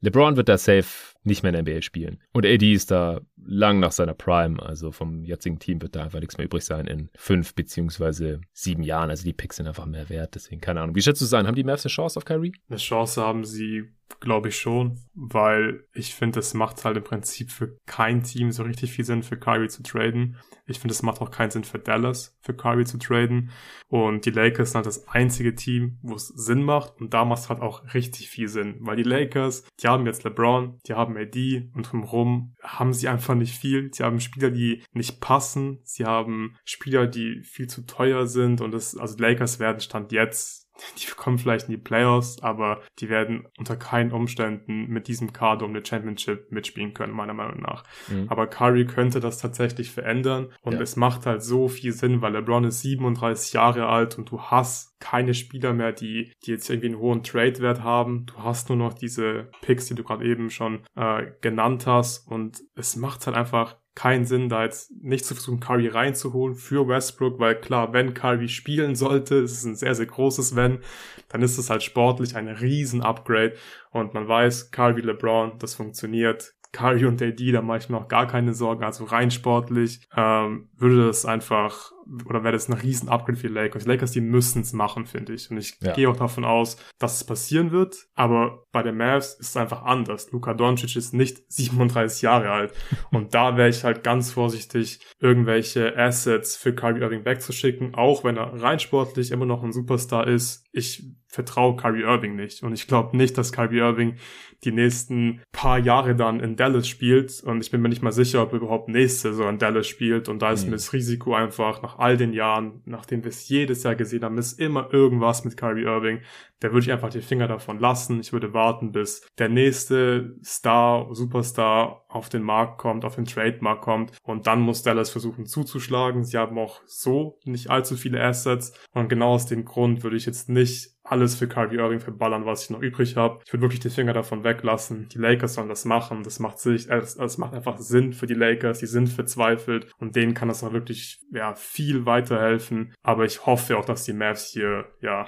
LeBron wird da safe nicht mehr in der NBA spielen. Und AD ist da lang nach seiner Prime, also vom jetzigen Team wird da einfach nichts mehr übrig sein in fünf beziehungsweise sieben Jahren. Also die Picks sind einfach mehr wert, deswegen keine Ahnung. Wie schätzt du es ein? Haben die Mavs eine Chance auf Kyrie? Eine Chance haben sie, glaube ich schon, weil ich finde, es macht halt im Prinzip für kein Team so richtig viel Sinn, für Kyrie zu traden. Ich finde, es macht auch keinen Sinn für Dallas, für Kyrie zu traden. Und die Lakers sind halt das einzige Team, wo es Sinn macht. Und da macht es halt auch richtig viel Sinn, weil die Lakers, die haben jetzt LeBron, die haben AD und drumherum haben sie einfach nicht viel. Sie haben Spieler, die nicht passen. Sie haben Spieler, die viel zu teuer sind. Und das, also Lakers werden Stand jetzt die kommen vielleicht in die Playoffs, aber die werden unter keinen Umständen mit diesem Kader um eine Championship mitspielen können, meiner Meinung nach. Mhm. Aber Curry könnte das tatsächlich verändern und ja. es macht halt so viel Sinn, weil LeBron ist 37 Jahre alt und du hast keine Spieler mehr, die, die jetzt irgendwie einen hohen Trade-Wert haben. Du hast nur noch diese Picks, die du gerade eben schon äh, genannt hast und es macht halt einfach keinen Sinn, da jetzt nicht zu versuchen, Curry reinzuholen für Westbrook, weil klar, wenn Curry spielen sollte, ist es ein sehr, sehr großes Wenn, dann ist es halt sportlich ein riesen Upgrade und man weiß, Curry LeBron, das funktioniert. Curry und AD, da mache ich mir auch gar keine Sorgen. Also rein sportlich ähm, würde das einfach oder wäre das ein riesen Upgrade für die Lakers. Die Lakers, die müssen es machen, finde ich. Und ich ja. gehe auch davon aus, dass es passieren wird. Aber bei den Mavs ist es einfach anders. Luka Doncic ist nicht 37 Jahre alt. Und da wäre ich halt ganz vorsichtig, irgendwelche Assets für Kyrie Irving wegzuschicken, auch wenn er rein sportlich immer noch ein Superstar ist. Ich vertraue Kyrie Irving nicht. Und ich glaube nicht, dass Kyrie Irving die nächsten paar Jahre dann in Dallas spielt. Und ich bin mir nicht mal sicher, ob er überhaupt nächste Saison in Dallas spielt. Und da ist mhm. mir das Risiko einfach nach all den Jahren, nachdem wir es jedes Jahr gesehen haben, ist immer irgendwas mit Kyrie Irving. Da würde ich einfach die Finger davon lassen. Ich würde warten, bis der nächste Star, Superstar auf den Markt kommt, auf den Trademark kommt. Und dann muss Dallas versuchen zuzuschlagen. Sie haben auch so nicht allzu viele Assets. Und genau aus dem Grund würde ich jetzt nicht alles für Kyrie Irving verballern, was ich noch übrig habe. Ich würde wirklich die Finger davon weglassen. Die Lakers sollen das machen. Das macht sich, es, es macht einfach Sinn für die Lakers. Die sind verzweifelt und denen kann das auch wirklich, ja, viel weiterhelfen. Aber ich hoffe auch, dass die Mavs hier, ja,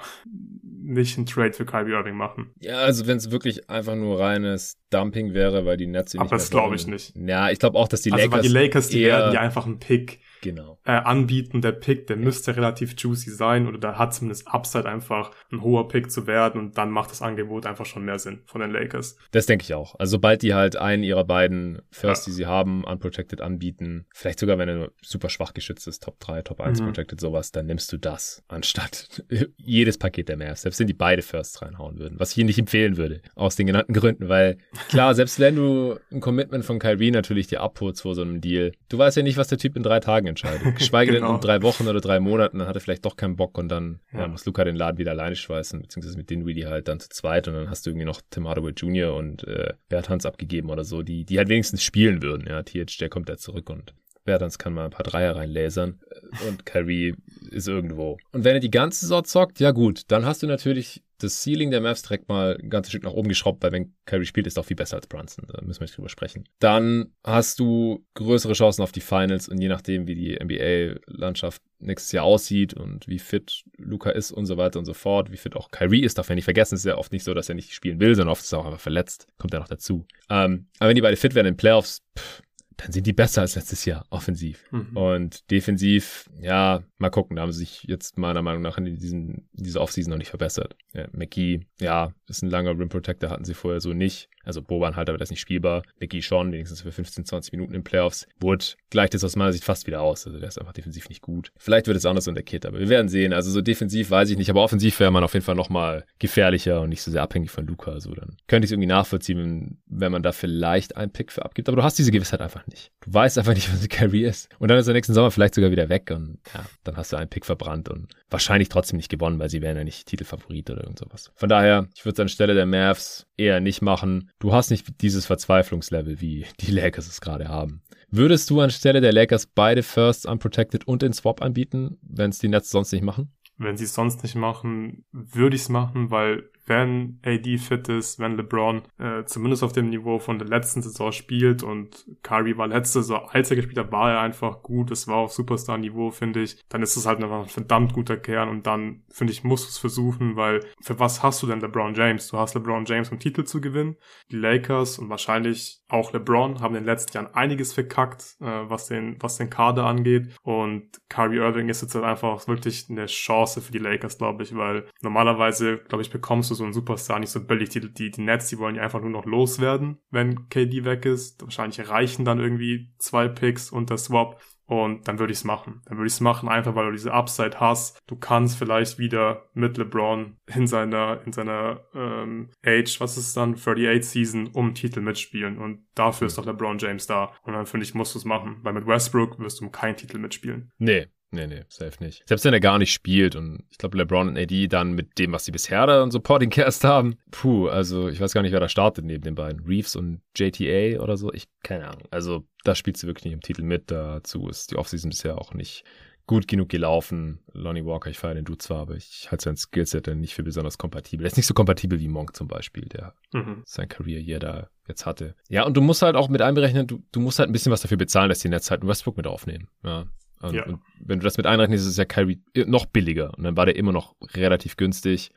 nicht einen Trade für Kyrie Irving machen. Ja, also wenn es wirklich einfach nur reines Dumping wäre, weil die Nets nicht Aber das glaube ich nicht. Ja, ich glaube auch, dass die Lakers. Also weil die Lakers, die werden ja einfach einen Pick genau. äh, anbieten. Der Pick, der ja. müsste relativ juicy sein oder da hat zumindest Upside einfach ein hoher Pick zu werden und dann macht das Angebot einfach schon mehr Sinn von den Lakers. Das denke ich auch. Also sobald die halt einen ihrer beiden First, ja. die sie haben, unprotected anbieten, vielleicht sogar wenn er nur super schwach geschützt ist, Top 3, Top 1 mhm. protected, sowas, dann nimmst du das anstatt jedes Paket der Mavs. Selbst wenn die beide Firsts reinhauen würden, was ich ihnen nicht empfehlen würde, aus den genannten Gründen, weil klar, selbst wenn du ein Commitment von Kyrie natürlich dir abholst vor so einem Deal, du weißt ja nicht, was der Typ in drei Tagen entscheidet. Geschweige genau. denn in drei Wochen oder drei Monaten, dann hat er vielleicht doch keinen Bock und dann ja. Ja, muss Luca den Laden wieder alleine schweißen, beziehungsweise mit Dinwiddie halt dann zu zweit und dann hast du irgendwie noch Tim Hardaway Jr. und äh, Bertans abgegeben oder so, die, die halt wenigstens spielen würden. Ja, TH, der kommt da zurück und Bertans kann mal ein paar Dreier reinlasern und Kyrie ist irgendwo. Und wenn er die ganze Saison zockt, ja gut, dann hast du natürlich das Ceiling der Mavs direkt mal ein ganzes Stück nach oben geschraubt, weil wenn Kyrie spielt, ist er auch viel besser als Brunson. Da müssen wir nicht drüber sprechen. Dann hast du größere Chancen auf die Finals und je nachdem, wie die NBA-Landschaft nächstes Jahr aussieht und wie fit Luca ist und so weiter und so fort, wie fit auch Kyrie ist, darf man nicht vergessen, es ist ja oft nicht so, dass er nicht spielen will, sondern oft ist er auch einfach verletzt. Kommt ja noch dazu. Ähm, aber wenn die beide fit werden in Playoffs, pff, dann sind die besser als letztes Jahr offensiv. Mhm. Und defensiv, ja, mal gucken, da haben sie sich jetzt meiner Meinung nach in diesen, dieser Offseason noch nicht verbessert. Ja, McGee, ja, ist ein langer Rim Protector, hatten sie vorher so nicht. Also Boban halt, aber das nicht spielbar. McGee schon, wenigstens für 15, 20 Minuten in Playoffs. Wood gleicht jetzt aus meiner Sicht fast wieder aus. Also der ist einfach defensiv nicht gut. Vielleicht wird es anders unter Kit, aber wir werden sehen. Also so defensiv weiß ich nicht, aber offensiv wäre man auf jeden Fall nochmal gefährlicher und nicht so sehr abhängig von Luca. Also dann könnte ich es irgendwie nachvollziehen, wenn man da vielleicht einen Pick für abgibt. Aber du hast diese Gewissheit einfach nicht. Du weißt einfach nicht, was die Carry ist. Und dann ist der nächsten Sommer vielleicht sogar wieder weg und ja, dann hast du einen Pick verbrannt und wahrscheinlich trotzdem nicht gewonnen, weil sie wären ja nicht Titelfavorit oder irgend sowas. Von daher, ich würde es anstelle der Mavs eher nicht machen. Du hast nicht dieses Verzweiflungslevel, wie die Lakers es gerade haben. Würdest du anstelle der Lakers beide Firsts unprotected und den Swap anbieten, wenn es die Nets sonst nicht machen? Wenn sie es sonst nicht machen, würde ich es machen, weil wenn AD fit ist, wenn LeBron äh, zumindest auf dem Niveau von der letzten Saison spielt und Kyrie war letzte Saison, als er gespielt hat, war er einfach gut. Es war auf Superstar-Niveau, finde ich. Dann ist es halt einfach ein verdammt guter Kern und dann, finde ich, musst du es versuchen, weil für was hast du denn LeBron James? Du hast LeBron James, um Titel zu gewinnen. Die Lakers und wahrscheinlich auch LeBron haben in den letzten Jahren einiges verkackt, äh, was den, was den Kader angeht. Und Kyrie Irving ist jetzt halt einfach wirklich eine Chance für die Lakers, glaube ich, weil normalerweise, glaube ich, bekommst du so einen Superstar nicht so billig. Die, die, die Nets, die wollen ja einfach nur noch loswerden, wenn KD weg ist. Wahrscheinlich reichen dann irgendwie zwei Picks und der Swap. Und dann würde ich es machen. Dann würde ich es machen, einfach weil du diese Upside hast. Du kannst vielleicht wieder mit LeBron in seiner, in seiner ähm, Age, was ist dann, 38 Season, um Titel mitspielen. Und dafür ist doch LeBron James da. Und dann finde ich, musst du es machen. Weil mit Westbrook wirst du um keinen Titel mitspielen. Nee, Nee, nee, safe nicht. Selbst wenn er gar nicht spielt und ich glaube, LeBron und AD dann mit dem, was sie bisher da und Supporting Cast haben, puh, also ich weiß gar nicht, wer da startet neben den beiden. Reeves und JTA oder so, ich, keine Ahnung. Also da spielt sie wirklich nicht im Titel mit. Dazu ist die Offseason bisher auch nicht gut genug gelaufen. Lonnie Walker, ich feiere den du zwar, aber ich halte sein Skillset dann nicht für besonders kompatibel. Er ist nicht so kompatibel wie Monk zum Beispiel, der mhm. sein Career hier da jetzt hatte. Ja, und du musst halt auch mit einberechnen, du, du musst halt ein bisschen was dafür bezahlen, dass die Netz halt Westbrook mit aufnehmen. Ja. Und, ja. und wenn du das mit einrechnest, ist es ja Kyrie noch billiger. Und dann war der immer noch relativ günstig.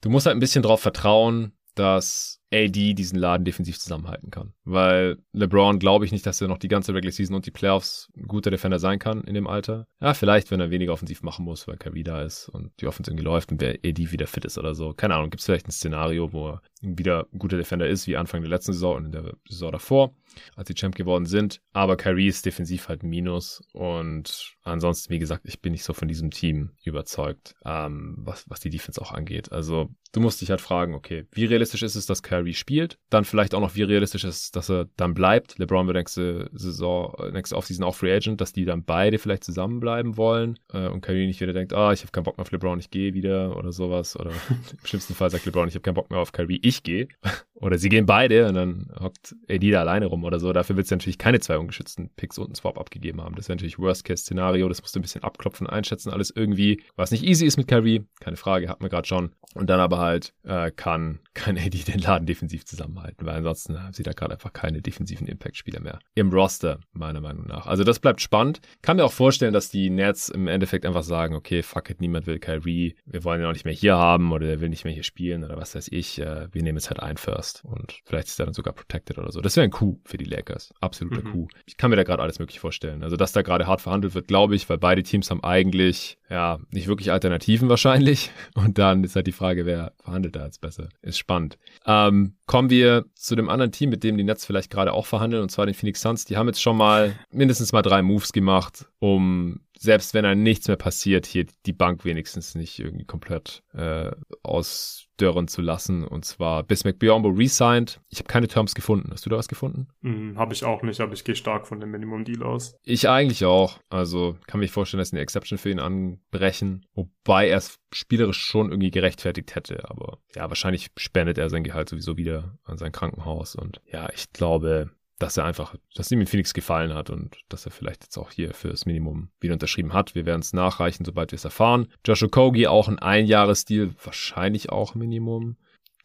Du musst halt ein bisschen drauf vertrauen, dass AD diesen Laden defensiv zusammenhalten kann. Weil LeBron glaube ich nicht, dass er noch die ganze Regular Season und die Playoffs ein guter Defender sein kann in dem Alter. Ja, vielleicht, wenn er weniger offensiv machen muss, weil Kyrie da ist und die Offense irgendwie läuft und der AD wieder fit ist oder so. Keine Ahnung, gibt es vielleicht ein Szenario, wo er wieder ein guter Defender ist, wie Anfang der letzten Saison und in der Saison davor, als die Champ geworden sind. Aber Kyrie ist defensiv halt ein Minus und ansonsten, wie gesagt, ich bin nicht so von diesem Team überzeugt, ähm, was, was die Defense auch angeht. Also du musst dich halt fragen, okay, wie realistisch ist es, dass Kyrie spielt? Dann vielleicht auch noch, wie realistisch ist dass er dann bleibt? LeBron wird nächste Saison, nächste Offseason auch Free Agent, dass die dann beide vielleicht zusammenbleiben wollen äh, und Kyrie nicht wieder denkt, ah, ich habe keinen Bock mehr auf LeBron, ich gehe wieder oder sowas. Oder im schlimmsten Fall sagt LeBron, ich habe keinen Bock mehr auf Kyrie, ich gehe. Oder sie gehen beide und dann hockt AD da alleine rum oder so. Dafür wird es natürlich keine zwei ungeschützten Picks und einen Swap abgegeben haben. Das wäre natürlich Worst-Case-Szenario. Das musst du ein bisschen abklopfen, einschätzen, alles irgendwie. Was nicht easy ist mit Kyrie, keine Frage, hat man gerade schon. Und dann aber halt äh, kann, kann AD den Laden defensiv zusammenhalten, weil ansonsten haben sie da gerade einfach keine defensiven Impact-Spieler mehr im Roster, meiner Meinung nach. Also das bleibt spannend. Kann mir auch vorstellen, dass die Nets im Endeffekt einfach sagen, okay, fuck it, niemand will Kyrie. Wir wollen ihn auch nicht mehr hier haben oder er will nicht mehr hier spielen oder was weiß ich. Äh, wir nehmen es halt ein first. Und vielleicht ist er dann sogar protected oder so. Das wäre ein Coup für die Lakers. Absoluter mhm. Coup. Ich kann mir da gerade alles möglich vorstellen. Also, dass da gerade hart verhandelt wird, glaube ich, weil beide Teams haben eigentlich, ja, nicht wirklich Alternativen wahrscheinlich. Und dann ist halt die Frage, wer verhandelt da jetzt besser. Ist spannend. Ähm, kommen wir zu dem anderen Team, mit dem die Nets vielleicht gerade auch verhandeln, und zwar den Phoenix Suns. Die haben jetzt schon mal mindestens mal drei Moves gemacht, um selbst wenn da nichts mehr passiert, hier die Bank wenigstens nicht irgendwie komplett äh, ausdörren zu lassen. Und zwar Bismack Biombo resigned. Ich habe keine Terms gefunden. Hast du da was gefunden? Hm, habe ich auch nicht, aber ich gehe stark von dem Minimum Deal aus. Ich eigentlich auch. Also kann mich vorstellen, dass eine Exception für ihn anbrechen. Wobei er es spielerisch schon irgendwie gerechtfertigt hätte. Aber ja, wahrscheinlich spendet er sein Gehalt sowieso wieder an sein Krankenhaus. Und ja, ich glaube, dass er einfach, dass ihm in Phoenix gefallen hat und dass er vielleicht jetzt auch hier für das Minimum wieder unterschrieben hat. Wir werden es nachreichen, sobald wir es erfahren. Joshua Kogi auch ein Einjahresdeal, wahrscheinlich auch Minimum.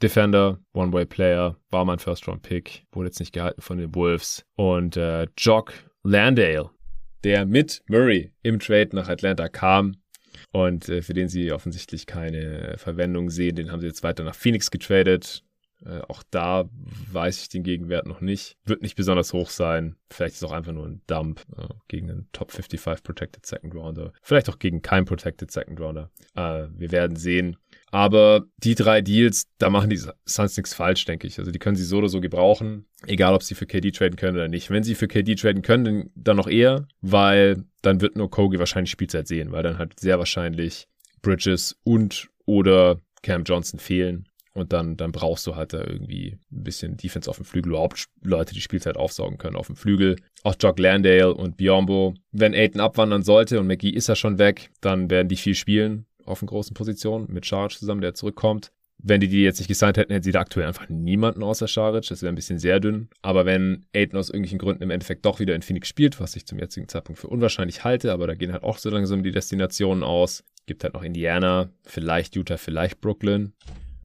Defender, One-Way-Player, war mein First-Round-Pick, wurde jetzt nicht gehalten von den Wolves. Und äh, Jock Landale, der mit Murray im Trade nach Atlanta kam und äh, für den sie offensichtlich keine Verwendung sehen, den haben sie jetzt weiter nach Phoenix getradet. Äh, auch da weiß ich den Gegenwert noch nicht. Wird nicht besonders hoch sein. Vielleicht ist es auch einfach nur ein Dump äh, gegen einen Top 55 Protected Second Rounder. Vielleicht auch gegen keinen Protected Second Rounder. Äh, wir werden sehen. Aber die drei Deals, da machen die Suns nichts falsch, denke ich. Also die können sie so oder so gebrauchen. Egal, ob sie für KD traden können oder nicht. Wenn sie für KD traden können, dann noch eher, weil dann wird nur Kogi wahrscheinlich Spielzeit sehen, weil dann halt sehr wahrscheinlich Bridges und oder Cam Johnson fehlen. Und dann, dann brauchst du halt da irgendwie ein bisschen Defense auf dem Flügel, überhaupt Leute, die Spielzeit aufsaugen können auf dem Flügel. Auch Jock Landale und Biombo. Wenn Aiden abwandern sollte und McGee ist ja schon weg, dann werden die viel spielen auf den großen Positionen mit Charge zusammen, der zurückkommt. Wenn die die jetzt nicht gesigned hätten, hätten sie da aktuell einfach niemanden außer Scharic. Das wäre ein bisschen sehr dünn. Aber wenn Aiden aus irgendwelchen Gründen im Endeffekt doch wieder in Phoenix spielt, was ich zum jetzigen Zeitpunkt für unwahrscheinlich halte, aber da gehen halt auch so langsam die Destinationen aus. Gibt halt noch Indiana, vielleicht Utah, vielleicht Brooklyn.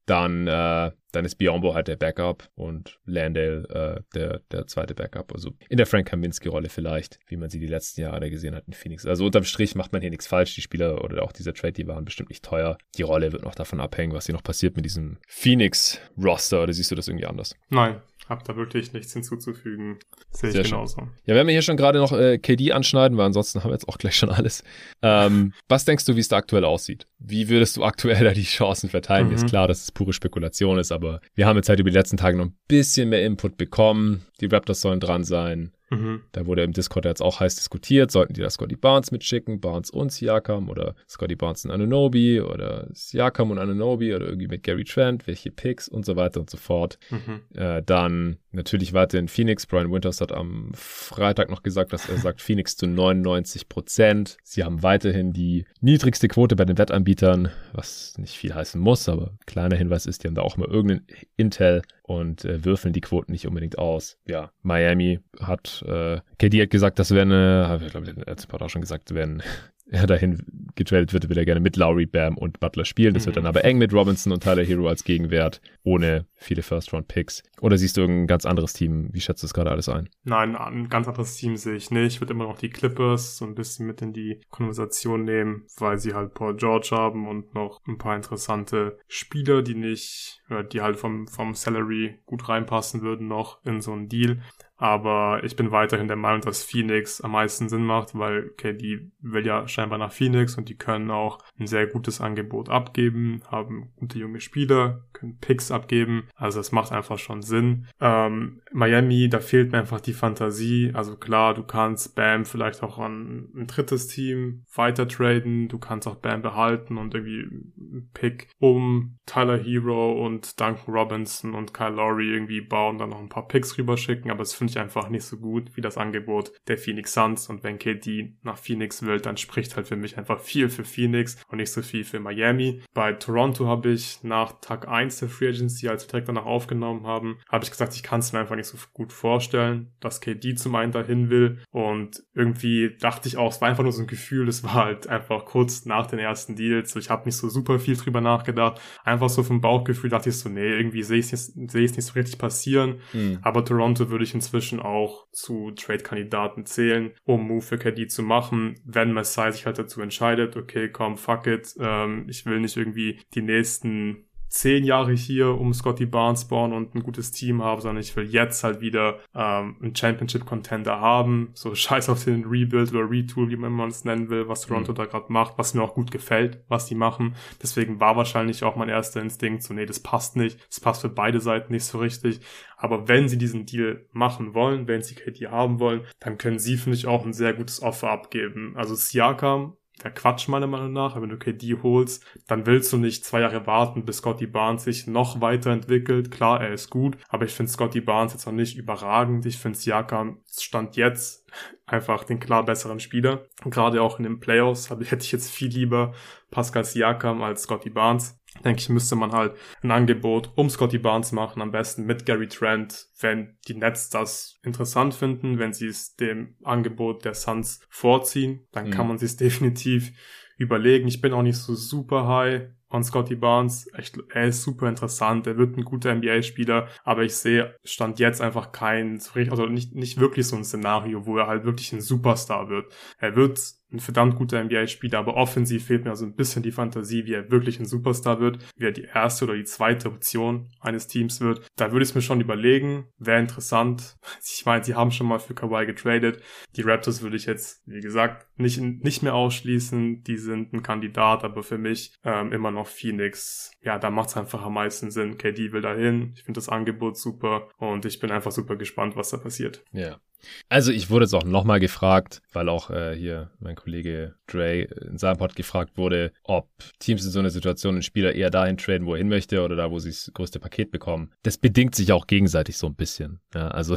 Dann, äh, dann ist Biombo halt der Backup und Landale äh, der, der zweite Backup. Also in der Frank Kaminski-Rolle vielleicht, wie man sie die letzten Jahre gesehen hat in Phoenix. Also unterm Strich macht man hier nichts falsch. Die Spieler oder auch dieser Trade, die waren bestimmt nicht teuer. Die Rolle wird noch davon abhängen, was hier noch passiert mit diesem Phoenix-Roster. Oder siehst du das irgendwie anders? Nein, hab da wirklich nichts hinzuzufügen. Sehe ich genauso. Schön. Ja, wenn wir hier schon gerade noch äh, KD anschneiden, weil ansonsten haben wir jetzt auch gleich schon alles. Ähm, was denkst du, wie es da aktuell aussieht? Wie würdest du aktuell da die Chancen verteilen? Mhm. Ist klar, dass es pure Spekulation ist, aber wir haben jetzt halt über die letzten Tage noch ein bisschen mehr Input bekommen. Die Raptors sollen dran sein. Mhm. Da wurde im Discord jetzt auch heiß diskutiert, sollten die da Scotty Barnes mitschicken, Barnes und Siakam oder Scotty Barnes und Anunobi oder Siakam und Anunobi oder irgendwie mit Gary Trent, welche Picks und so weiter und so fort. Mhm. Äh, dann natürlich weiterhin Phoenix. Brian Winters hat am Freitag noch gesagt, dass er sagt Phoenix zu 99 Prozent. Sie haben weiterhin die niedrigste Quote bei den Wettanbietern, was nicht viel heißen muss, aber kleiner Hinweis ist, die haben da auch mal irgendeinen Intel und äh, würfeln die Quoten nicht unbedingt aus. Ja, Miami hat, äh, KD hat gesagt, das wäre eine, habe ich glaube, der letzte Part auch schon gesagt, wenn er dahin getradet wird, will er gerne mit Lowry, Bam und Butler spielen. Das mhm. wird dann aber eng mit Robinson und Tyler Hero als Gegenwert, ohne viele First-Round-Picks. Oder siehst du irgendein ganz anderes Team? Wie schätzt du das gerade alles ein? Nein, ein ganz anderes Team sehe ich nicht. Ich würde immer noch die Clippers so ein bisschen mit in die Konversation nehmen, weil sie halt Paul George haben und noch ein paar interessante Spieler, die nicht, die halt vom, vom Salary gut reinpassen würden noch in so einen Deal. Aber ich bin weiterhin der Meinung, dass Phoenix am meisten Sinn macht, weil KD will ja scheinbar nach Phoenix und die können auch ein sehr gutes Angebot abgeben, haben gute junge Spieler, können Picks abgeben. Also es macht einfach schon Sinn. Ähm, Miami, da fehlt mir einfach die Fantasie. Also klar, du kannst Bam vielleicht auch an ein drittes Team weiter traden. Du kannst auch Bam behalten und irgendwie einen Pick um Tyler Hero und Duncan Robinson und Kyle Lowry irgendwie bauen, dann noch ein paar Picks rüberschicken. Aber es finde ich einfach nicht so gut wie das Angebot der Phoenix Suns. Und wenn KD nach Phoenix will, dann spricht halt für mich einfach viel für Phoenix und nicht so viel für Miami. Bei Toronto habe ich nach Tag 1 der Free Agency, als wir direkt danach aufgenommen haben, habe ich gesagt, ich kann es mir einfach nicht so gut vorstellen, dass KD zum einen dahin will. Und irgendwie dachte ich auch, es war einfach nur so ein Gefühl, es war halt einfach kurz nach den ersten Deals. Ich habe nicht so super viel drüber nachgedacht. Einfach so vom Bauchgefühl dachte ich so, nee, irgendwie sehe ich es nicht, nicht so richtig passieren. Mhm. Aber Toronto würde ich inzwischen auch zu Trade-Kandidaten zählen, um Move für KD zu machen, wenn Messiah sich halt dazu entscheidet, okay, komm, fuck it, ähm, ich will nicht irgendwie die nächsten zehn Jahre hier um Scotty Barnes bauen und ein gutes Team haben, sondern ich will jetzt halt wieder ähm, einen Championship-Contender haben. So scheiß auf den Rebuild oder Retool, wie man es nennen will, was Toronto mhm. da gerade macht, was mir auch gut gefällt, was die machen. Deswegen war wahrscheinlich auch mein erster Instinkt so, nee, das passt nicht. Das passt für beide Seiten nicht so richtig. Aber wenn sie diesen Deal machen wollen, wenn sie KD haben wollen, dann können sie, finde ich, auch ein sehr gutes Offer abgeben. Also Siakam der Quatsch meiner Meinung nach. Wenn du KD holst, dann willst du nicht zwei Jahre warten, bis Scotty Barnes sich noch weiterentwickelt. Klar, er ist gut, aber ich finde Scotty Barnes jetzt noch nicht überragend. Ich finde Siakam stand jetzt einfach den klar besseren Spieler. gerade auch in den Playoffs hätte ich jetzt viel lieber Pascal Siakam als Scotty Barnes denke ich, müsste man halt ein Angebot um Scotty Barnes machen, am besten mit Gary Trent, wenn die Nets das interessant finden, wenn sie es dem Angebot der Suns vorziehen, dann mhm. kann man sich definitiv überlegen. Ich bin auch nicht so super high on Scotty Barnes. Echt, er ist super interessant, er wird ein guter NBA-Spieler, aber ich sehe, stand jetzt einfach kein, also nicht, nicht wirklich so ein Szenario, wo er halt wirklich ein Superstar wird. Er wird ein verdammt guter NBA-Spieler, aber offensiv fehlt mir also ein bisschen die Fantasie, wie er wirklich ein Superstar wird, wie er die erste oder die zweite Option eines Teams wird. Da würde ich es mir schon überlegen, wäre interessant. Ich meine, sie haben schon mal für Kawhi getradet. Die Raptors würde ich jetzt, wie gesagt, nicht, nicht mehr ausschließen. Die sind ein Kandidat, aber für mich ähm, immer noch Phoenix. Ja, da macht es einfach am meisten Sinn. KD will dahin. Ich finde das Angebot super und ich bin einfach super gespannt, was da passiert. Ja, also ich wurde jetzt auch nochmal gefragt, weil auch äh, hier mein Kollege Dre in seinem Pod gefragt wurde, ob Teams in so einer Situation einen Spieler eher dahin traden, wo er hin möchte oder da, wo sie das größte Paket bekommen. Das bedingt sich auch gegenseitig so ein bisschen. Ja, also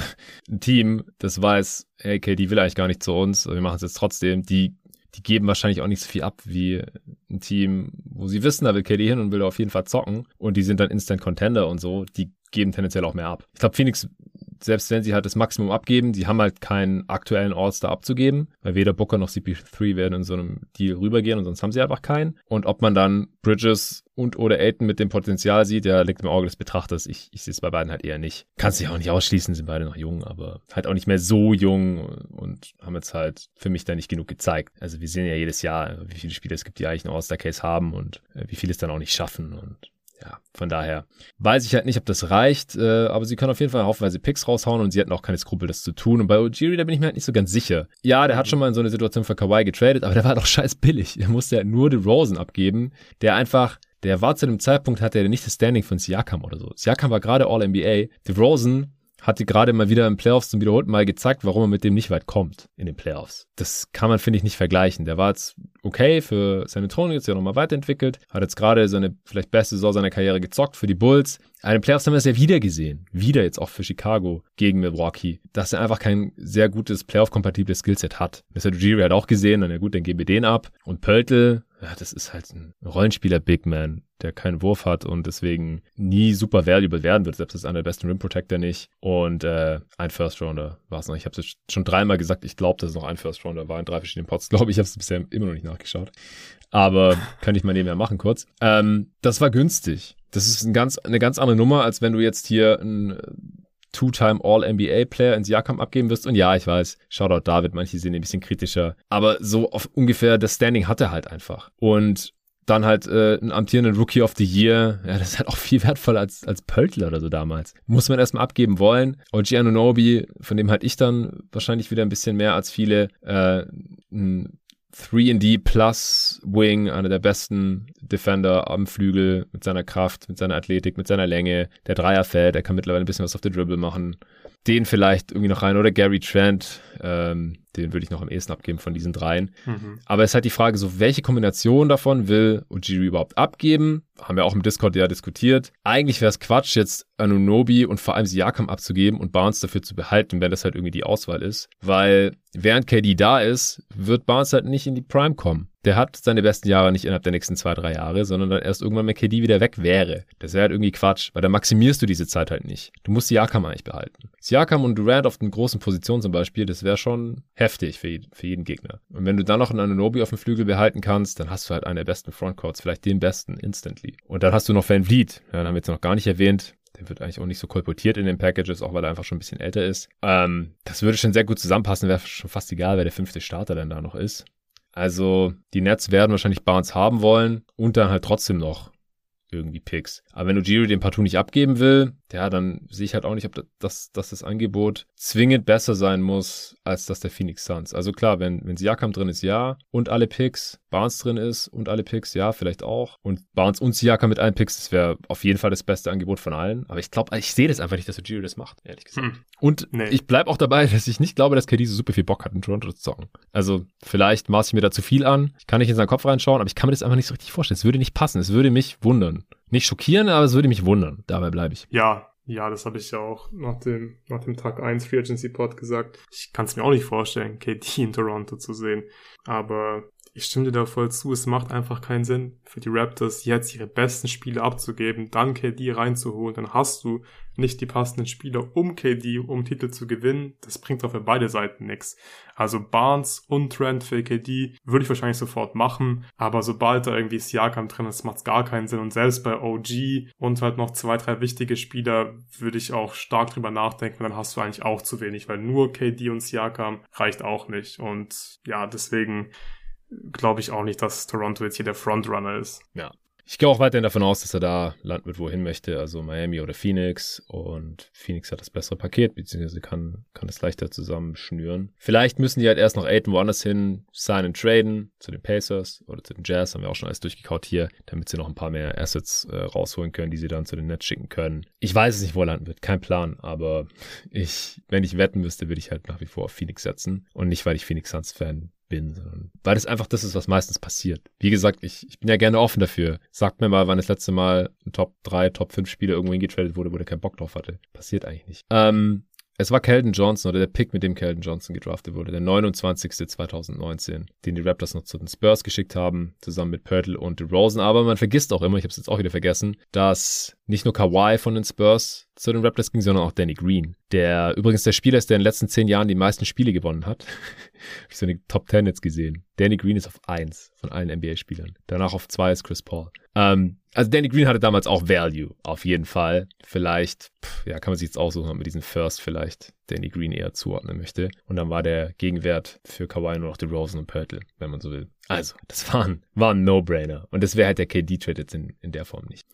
ein Team, das weiß, hey, okay, die will eigentlich gar nicht zu uns, wir machen es jetzt trotzdem, die die geben wahrscheinlich auch nicht so viel ab wie ein Team, wo sie wissen, da will KD hin und will auf jeden Fall zocken und die sind dann Instant Contender und so, die geben tendenziell auch mehr ab. Ich glaube, Phoenix selbst wenn sie halt das Maximum abgeben, die haben halt keinen aktuellen All-Star abzugeben, weil weder Booker noch CP3 werden in so einem Deal rübergehen und sonst haben sie einfach keinen. Und ob man dann Bridges und oder Aiden mit dem Potenzial sieht, ja, liegt im Auge des Betrachters. Ich, ich sehe es bei beiden halt eher nicht. Kann sich auch nicht ausschließen, sind beide noch jung, aber halt auch nicht mehr so jung und haben jetzt halt für mich da nicht genug gezeigt. Also wir sehen ja jedes Jahr, wie viele Spieler es gibt, die eigentlich einen All-Star-Case haben und äh, wie viele es dann auch nicht schaffen und ja, von daher weiß ich halt nicht, ob das reicht, äh, aber sie können auf jeden Fall haufenweise Picks raushauen und sie hatten auch keine Skrupel, das zu tun. Und bei Ojiri, da bin ich mir halt nicht so ganz sicher. Ja, der hat schon mal in so eine Situation für Kawhi getradet, aber der war doch scheiß billig. Er musste ja nur den Rosen abgeben, der einfach der war zu dem Zeitpunkt, hatte er nicht das Standing von Siakam oder so. Siakam war gerade All-NBA. DeRozan hatte gerade mal wieder im Playoffs zum wiederholten Mal gezeigt, warum er mit dem nicht weit kommt in den Playoffs. Das kann man, finde ich, nicht vergleichen. Der war jetzt okay für San Antonio, jetzt ja nochmal weiterentwickelt, hat jetzt gerade seine vielleicht beste Saison seiner Karriere gezockt für die Bulls. In den Playoffs haben wir es ja wieder gesehen. Wieder jetzt auch für Chicago gegen Milwaukee, dass er einfach kein sehr gutes Playoff-kompatibles Skillset hat. Mr. Ujiri hat auch gesehen, dann ja gut, dann geben wir den ab. Und Pöltl, ja, das ist halt ein Rollenspieler-Big Man, der keinen Wurf hat und deswegen nie super valuable werden wird. Selbst ist einer der besten Rim Protector nicht. Und äh, ein First Rounder war es noch. Ich habe es schon dreimal gesagt, ich glaube, dass es noch ein First Rounder war in drei verschiedenen Pots. Glaube ich, habe es bisher immer noch nicht nachgeschaut. Aber kann ich mal nebenher machen kurz. Ähm, das war günstig. Das ist ein ganz, eine ganz andere Nummer, als wenn du jetzt hier ein Two-Time All-NBA-Player ins Jahrkamp abgeben wirst. Und ja, ich weiß, Shoutout David, manche sehen ein bisschen kritischer. Aber so ungefähr das Standing hat er halt einfach. Und dann halt äh, einen amtierenden Rookie of the Year. Ja, das ist halt auch viel wertvoller als, als Pöltler oder so damals. Muss man erstmal abgeben wollen. OG Anunobi, von dem halt ich dann wahrscheinlich wieder ein bisschen mehr als viele, äh, ein 3D Plus Wing, einer der besten Defender am Flügel mit seiner Kraft, mit seiner Athletik, mit seiner Länge. Der Dreier fällt, der kann mittlerweile ein bisschen was auf der Dribble machen. Den vielleicht irgendwie noch rein oder Gary Trent, ähm, den würde ich noch am ehesten abgeben von diesen dreien. Mhm. Aber es ist halt die Frage, so welche Kombination davon will Ujiri überhaupt abgeben? Haben wir auch im Discord ja diskutiert. Eigentlich wäre es Quatsch, jetzt Anunobi und vor allem Siakam abzugeben und Barnes dafür zu behalten, wenn das halt irgendwie die Auswahl ist. Weil während KD da ist, wird Barnes halt nicht in die Prime kommen. Der hat seine besten Jahre nicht innerhalb der nächsten zwei, drei Jahre, sondern dann erst irgendwann, wenn KD wieder weg wäre. Das wäre halt irgendwie Quatsch, weil dann maximierst du diese Zeit halt nicht. Du musst Siakam eigentlich behalten. Siakam und Durant auf den großen Positionen zum Beispiel, das wäre schon heftig für, für jeden Gegner. Und wenn du dann noch einen Anunobi auf dem Flügel behalten kannst, dann hast du halt einen der besten Frontcourts, vielleicht den besten instantly. Und dann hast du noch Van Vliet, ja, den haben wir jetzt noch gar nicht erwähnt. Der wird eigentlich auch nicht so kolportiert in den Packages, auch weil er einfach schon ein bisschen älter ist. Ähm, das würde schon sehr gut zusammenpassen, wäre schon fast egal, wer der fünfte Starter denn da noch ist. Also die Nets werden wahrscheinlich Barnes haben wollen und dann halt trotzdem noch irgendwie Picks. Aber wenn Ujiri den partout nicht abgeben will, ja, dann sehe ich halt auch nicht, ob das, dass das Angebot zwingend besser sein muss, als das der Phoenix Suns. Also klar, wenn, wenn Siakam drin ist, ja, und alle Picks, Barnes drin ist und alle Picks, ja, vielleicht auch. Und Barnes und Siakam mit allen Picks, das wäre auf jeden Fall das beste Angebot von allen. Aber ich glaube, ich sehe das einfach nicht, dass Ujiri das macht, ehrlich gesagt. Hm. Und nee. ich bleibe auch dabei, dass ich nicht glaube, dass KD so super viel Bock hat, in Toronto zu zocken. Also vielleicht maße ich mir da zu viel an. Ich kann nicht in seinen Kopf reinschauen, aber ich kann mir das einfach nicht so richtig vorstellen. Es würde nicht passen. Es würde mich wundern. Nicht schockieren, aber es würde mich wundern. Dabei bleibe ich. Ja, ja, das habe ich ja auch nach dem, nach dem Tag 1 Free Agency Pod gesagt. Ich kann es mir auch nicht vorstellen, KD in Toronto zu sehen. Aber ich stimme dir da voll zu, es macht einfach keinen Sinn für die Raptors jetzt ihre besten Spiele abzugeben, dann KD reinzuholen, dann hast du nicht die passenden Spieler um KD, um Titel zu gewinnen. Das bringt doch für beide Seiten nichts. Also Barnes und Trent für KD würde ich wahrscheinlich sofort machen, aber sobald da irgendwie Siakam drin ist, macht es gar keinen Sinn. Und selbst bei OG und halt noch zwei, drei wichtige Spieler würde ich auch stark drüber nachdenken, dann hast du eigentlich auch zu wenig, weil nur KD und Siakam reicht auch nicht. Und ja, deswegen glaube ich auch nicht, dass Toronto jetzt hier der Frontrunner ist. Ja. Ich gehe auch weiterhin davon aus, dass er da landen wird, wohin möchte, also Miami oder Phoenix. Und Phoenix hat das bessere Paket, beziehungsweise kann, kann es leichter zusammenschnüren. Vielleicht müssen die halt erst noch Aiden woanders hin signen, traden, zu den Pacers oder zu den Jazz, haben wir auch schon alles durchgekaut hier, damit sie noch ein paar mehr Assets äh, rausholen können, die sie dann zu den Nets schicken können. Ich weiß es nicht, wo er landen wird, kein Plan, aber ich, wenn ich wetten müsste, würde ich halt nach wie vor auf Phoenix setzen. Und nicht, weil ich Phoenix Suns Fan bin, sondern weil das einfach das ist, was meistens passiert. Wie gesagt, ich, ich bin ja gerne offen dafür. Sagt mir mal, wann das letzte Mal ein Top 3, Top 5 Spieler irgendwo hingetradet wurde, wo der keinen Bock drauf hatte. Passiert eigentlich nicht. Ähm, es war Keldon Johnson oder der Pick, mit dem Keldon Johnson gedraftet wurde, der 29. 2019, den die Raptors noch zu den Spurs geschickt haben, zusammen mit Pörtl und DeRozan. Aber man vergisst auch immer, ich habe es jetzt auch wieder vergessen, dass nicht nur Kawhi von den Spurs zu den Raptors ging, sondern auch Danny Green, der übrigens der Spieler ist, der in den letzten zehn Jahren die meisten Spiele gewonnen hat. ich so eine Top 10 jetzt gesehen. Danny Green ist auf 1 von allen NBA-Spielern. Danach auf 2 ist Chris Paul. Ähm, also Danny Green hatte damals auch Value, auf jeden Fall. Vielleicht, pff, ja, kann man sich jetzt aussuchen, ob man diesen First vielleicht Danny Green eher zuordnen möchte. Und dann war der Gegenwert für Kawhi nur noch DeRozan und Pörtl, wenn man so will. Also, das war ein, war ein No-Brainer. Und das wäre halt der KD-Trade jetzt in, in der Form nicht.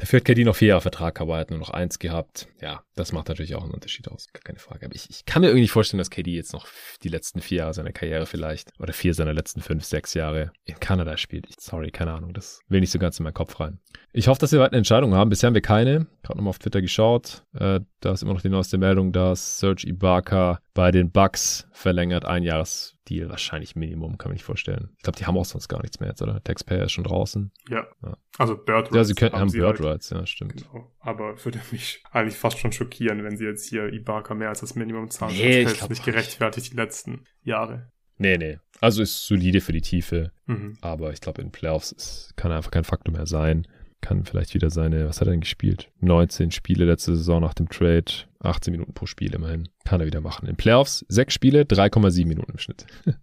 Dafür hat KD noch vier Jahre Vertrag, Kawhi hat nur noch eins gehabt. Ja, das macht natürlich auch einen Unterschied aus, gar keine Frage. Aber ich, ich kann mir irgendwie nicht vorstellen, dass KD jetzt noch die letzten vier Jahre seiner Karriere vielleicht oder vier seiner letzten fünf, sechs Jahre in Kanada spielt. Ich, sorry, keine Ahnung, das will nicht so ganz in meinen Kopf rein. Ich hoffe, dass wir weiter eine Entscheidung haben. Bisher haben wir keine. Gerade nochmal auf Twitter geschaut. Äh, da ist immer noch die neueste Meldung, dass Serge Ibaka bei den Bucks verlängert ein Jahres Deal, wahrscheinlich Minimum, kann man nicht vorstellen. Ich glaube, die haben auch sonst gar nichts mehr jetzt, oder? Taxpayer ist schon draußen. Ja. ja. Also Bird Rights. Ja, sie können, haben, haben Bird halt. Rights, ja, stimmt. Genau. Aber würde mich eigentlich fast schon schockieren, wenn sie jetzt hier Ibaka mehr als das Minimum zahlen. Nee, das ist nicht gerechtfertigt die letzten Jahre. Nee, nee. Also ist solide für die Tiefe. Mhm. Aber ich glaube, in Playoffs ist, kann einfach kein Faktor mehr sein kann vielleicht wieder seine, was hat er denn gespielt? 19 Spiele letzte Saison nach dem Trade, 18 Minuten pro Spiel immerhin. Kann er wieder machen. In Playoffs 6 Spiele, 3,7 Minuten im Schnitt.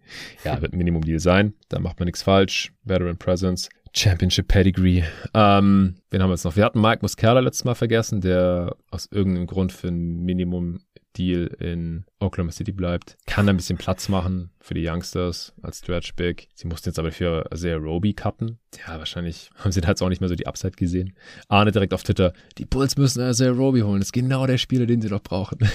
ja, wird ein Minimum-Deal sein. Da macht man nichts falsch. Veteran Presence. Championship Pedigree. Ähm, wen haben wir jetzt noch? Wir hatten Mike Muscala letztes Mal vergessen, der aus irgendeinem Grund für ein Minimum Deal in Oklahoma City bleibt. Kann ein bisschen Platz machen für die Youngsters als Stretch Big. Sie mussten jetzt aber für sehr Roby cutten. Ja, wahrscheinlich haben sie da jetzt auch nicht mehr so die Upside gesehen. Arne direkt auf Twitter, die Bulls müssen sehr Roby holen. Das ist genau der Spieler, den sie noch brauchen.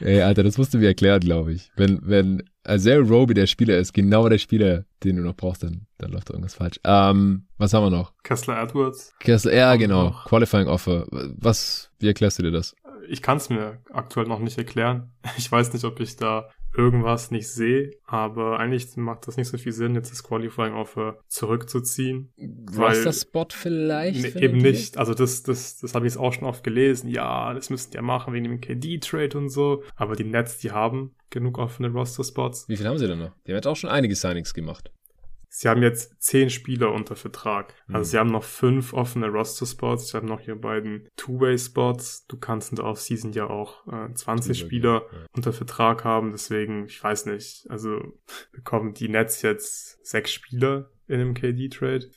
Ey, Alter, das musst du mir erklären, glaube ich. Wenn, wenn Azel Roby der Spieler ist, genau der Spieler, den du noch brauchst, dann, dann läuft da irgendwas falsch. Ähm, was haben wir noch? Kessler Edwards. Kessler, ja, genau. Qualifying Offer. Was, wie erklärst du dir das? ich kann es mir aktuell noch nicht erklären. Ich weiß nicht, ob ich da irgendwas nicht sehe, aber eigentlich macht das nicht so viel Sinn, jetzt das Qualifying Offer zurückzuziehen. Roster-Spot vielleicht? Ne, eben nicht. Also das, das, das habe ich jetzt auch schon oft gelesen. Ja, das müssten die ja machen wegen dem KD-Trade und so. Aber die Nets, die haben genug offene Roster-Spots. Wie viel haben sie denn noch? Die haben jetzt auch schon einige Signings gemacht. Sie haben jetzt zehn Spieler unter Vertrag. Also mhm. sie haben noch fünf offene Roster-Spots. Sie haben noch hier beiden Two-Way-Spots. Du kannst in der Off-Season ja auch äh, 20 Spieler ja. unter Vertrag haben. Deswegen, ich weiß nicht. Also bekommen die Nets jetzt sechs Spieler in einem KD-Trade.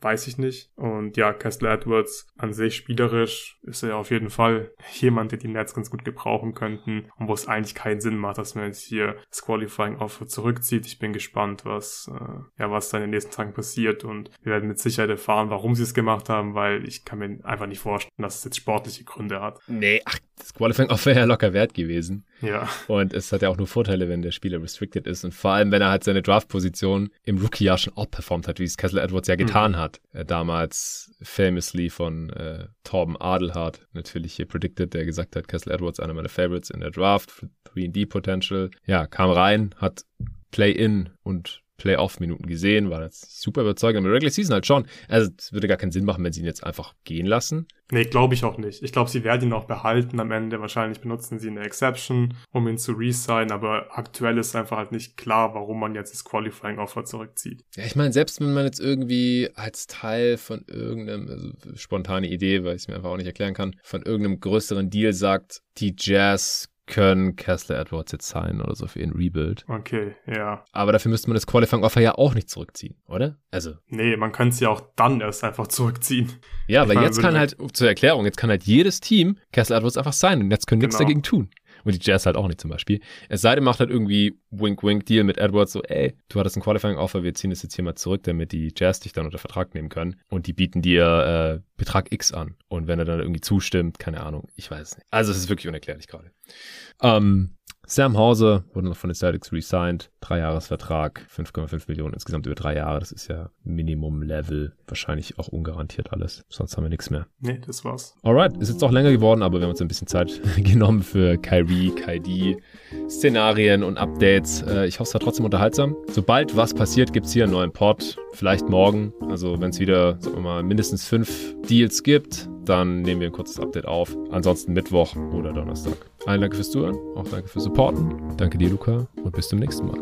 Weiß ich nicht. Und ja, Kessler Edwards an sich spielerisch ist er auf jeden Fall jemand, der die Nets ganz gut gebrauchen könnten und wo es eigentlich keinen Sinn macht, dass man jetzt hier das Qualifying Offer zurückzieht. Ich bin gespannt, was, äh, ja, was da in den nächsten Tagen passiert und wir werden mit Sicherheit erfahren, warum sie es gemacht haben, weil ich kann mir einfach nicht vorstellen, dass es jetzt sportliche Gründe hat. Nee, ach, das Qualifying Offer wäre ja locker wert gewesen. Ja. Und es hat ja auch nur Vorteile, wenn der Spieler restricted ist und vor allem, wenn er halt seine Draft-Position im Rookie-Jahr schon outperformt hat, wie es Kessler Edwards ja getan mhm. hat. Äh, damals famously von äh, Torben Adelhardt natürlich hier predicted, der gesagt hat, Kessler Edwards einer meiner Favorites in der Draft, 3D Potential. Ja, kam rein, hat Play-In und Playoff-Minuten gesehen, war jetzt super überzeugend. Aber Regular Season halt schon. Also es würde gar keinen Sinn machen, wenn sie ihn jetzt einfach gehen lassen. Nee, glaube ich auch nicht. Ich glaube, sie werden ihn auch behalten am Ende. Wahrscheinlich benutzen sie eine Exception, um ihn zu resign, aber aktuell ist einfach halt nicht klar, warum man jetzt das Qualifying Offer zurückzieht. Ja, ich meine, selbst wenn man jetzt irgendwie als Teil von irgendeinem, also spontane Idee, weil ich es mir einfach auch nicht erklären kann, von irgendeinem größeren Deal sagt, die Jazz können Kessler Edwards jetzt sein oder so für ihren Rebuild. Okay, ja. Aber dafür müsste man das Qualifying Offer ja auch nicht zurückziehen, oder? Also. Nee, man könnte es ja auch dann erst einfach zurückziehen. Ja, weil jetzt kann halt, zur Erklärung, jetzt kann halt jedes Team Kessler Edwards einfach sein und jetzt können genau. nichts dagegen tun. Und die Jazz halt auch nicht zum Beispiel. Es sei denn, macht halt irgendwie Wink-Wink-Deal mit Edwards so, ey, du hattest ein Qualifying-Offer, wir ziehen das jetzt hier mal zurück, damit die Jazz dich dann unter Vertrag nehmen können. Und die bieten dir äh, Betrag X an. Und wenn er dann irgendwie zustimmt, keine Ahnung, ich weiß es nicht. Also es ist wirklich unerklärlich gerade. Ähm, Sam Hauser wurde noch von den Celtics resigned. Dreijahresvertrag, 5,5 Millionen insgesamt über drei Jahre. Das ist ja Minimum-Level. Wahrscheinlich auch ungarantiert alles. Sonst haben wir nichts mehr. Nee, das war's. Alright, ist jetzt auch länger geworden, aber wir haben uns ein bisschen Zeit genommen für Kyrie, KD, Szenarien und Updates. Äh, ich hoffe, es war trotzdem unterhaltsam. Sobald was passiert, gibt's hier einen neuen Pod. Vielleicht morgen. Also wenn es wieder, sagen wir mal, mindestens fünf Deals gibt, dann nehmen wir ein kurzes Update auf. Ansonsten Mittwoch oder Donnerstag. Allen danke fürs Zuhören, auch danke fürs Supporten. Danke dir, Luca, und bis zum nächsten Mal.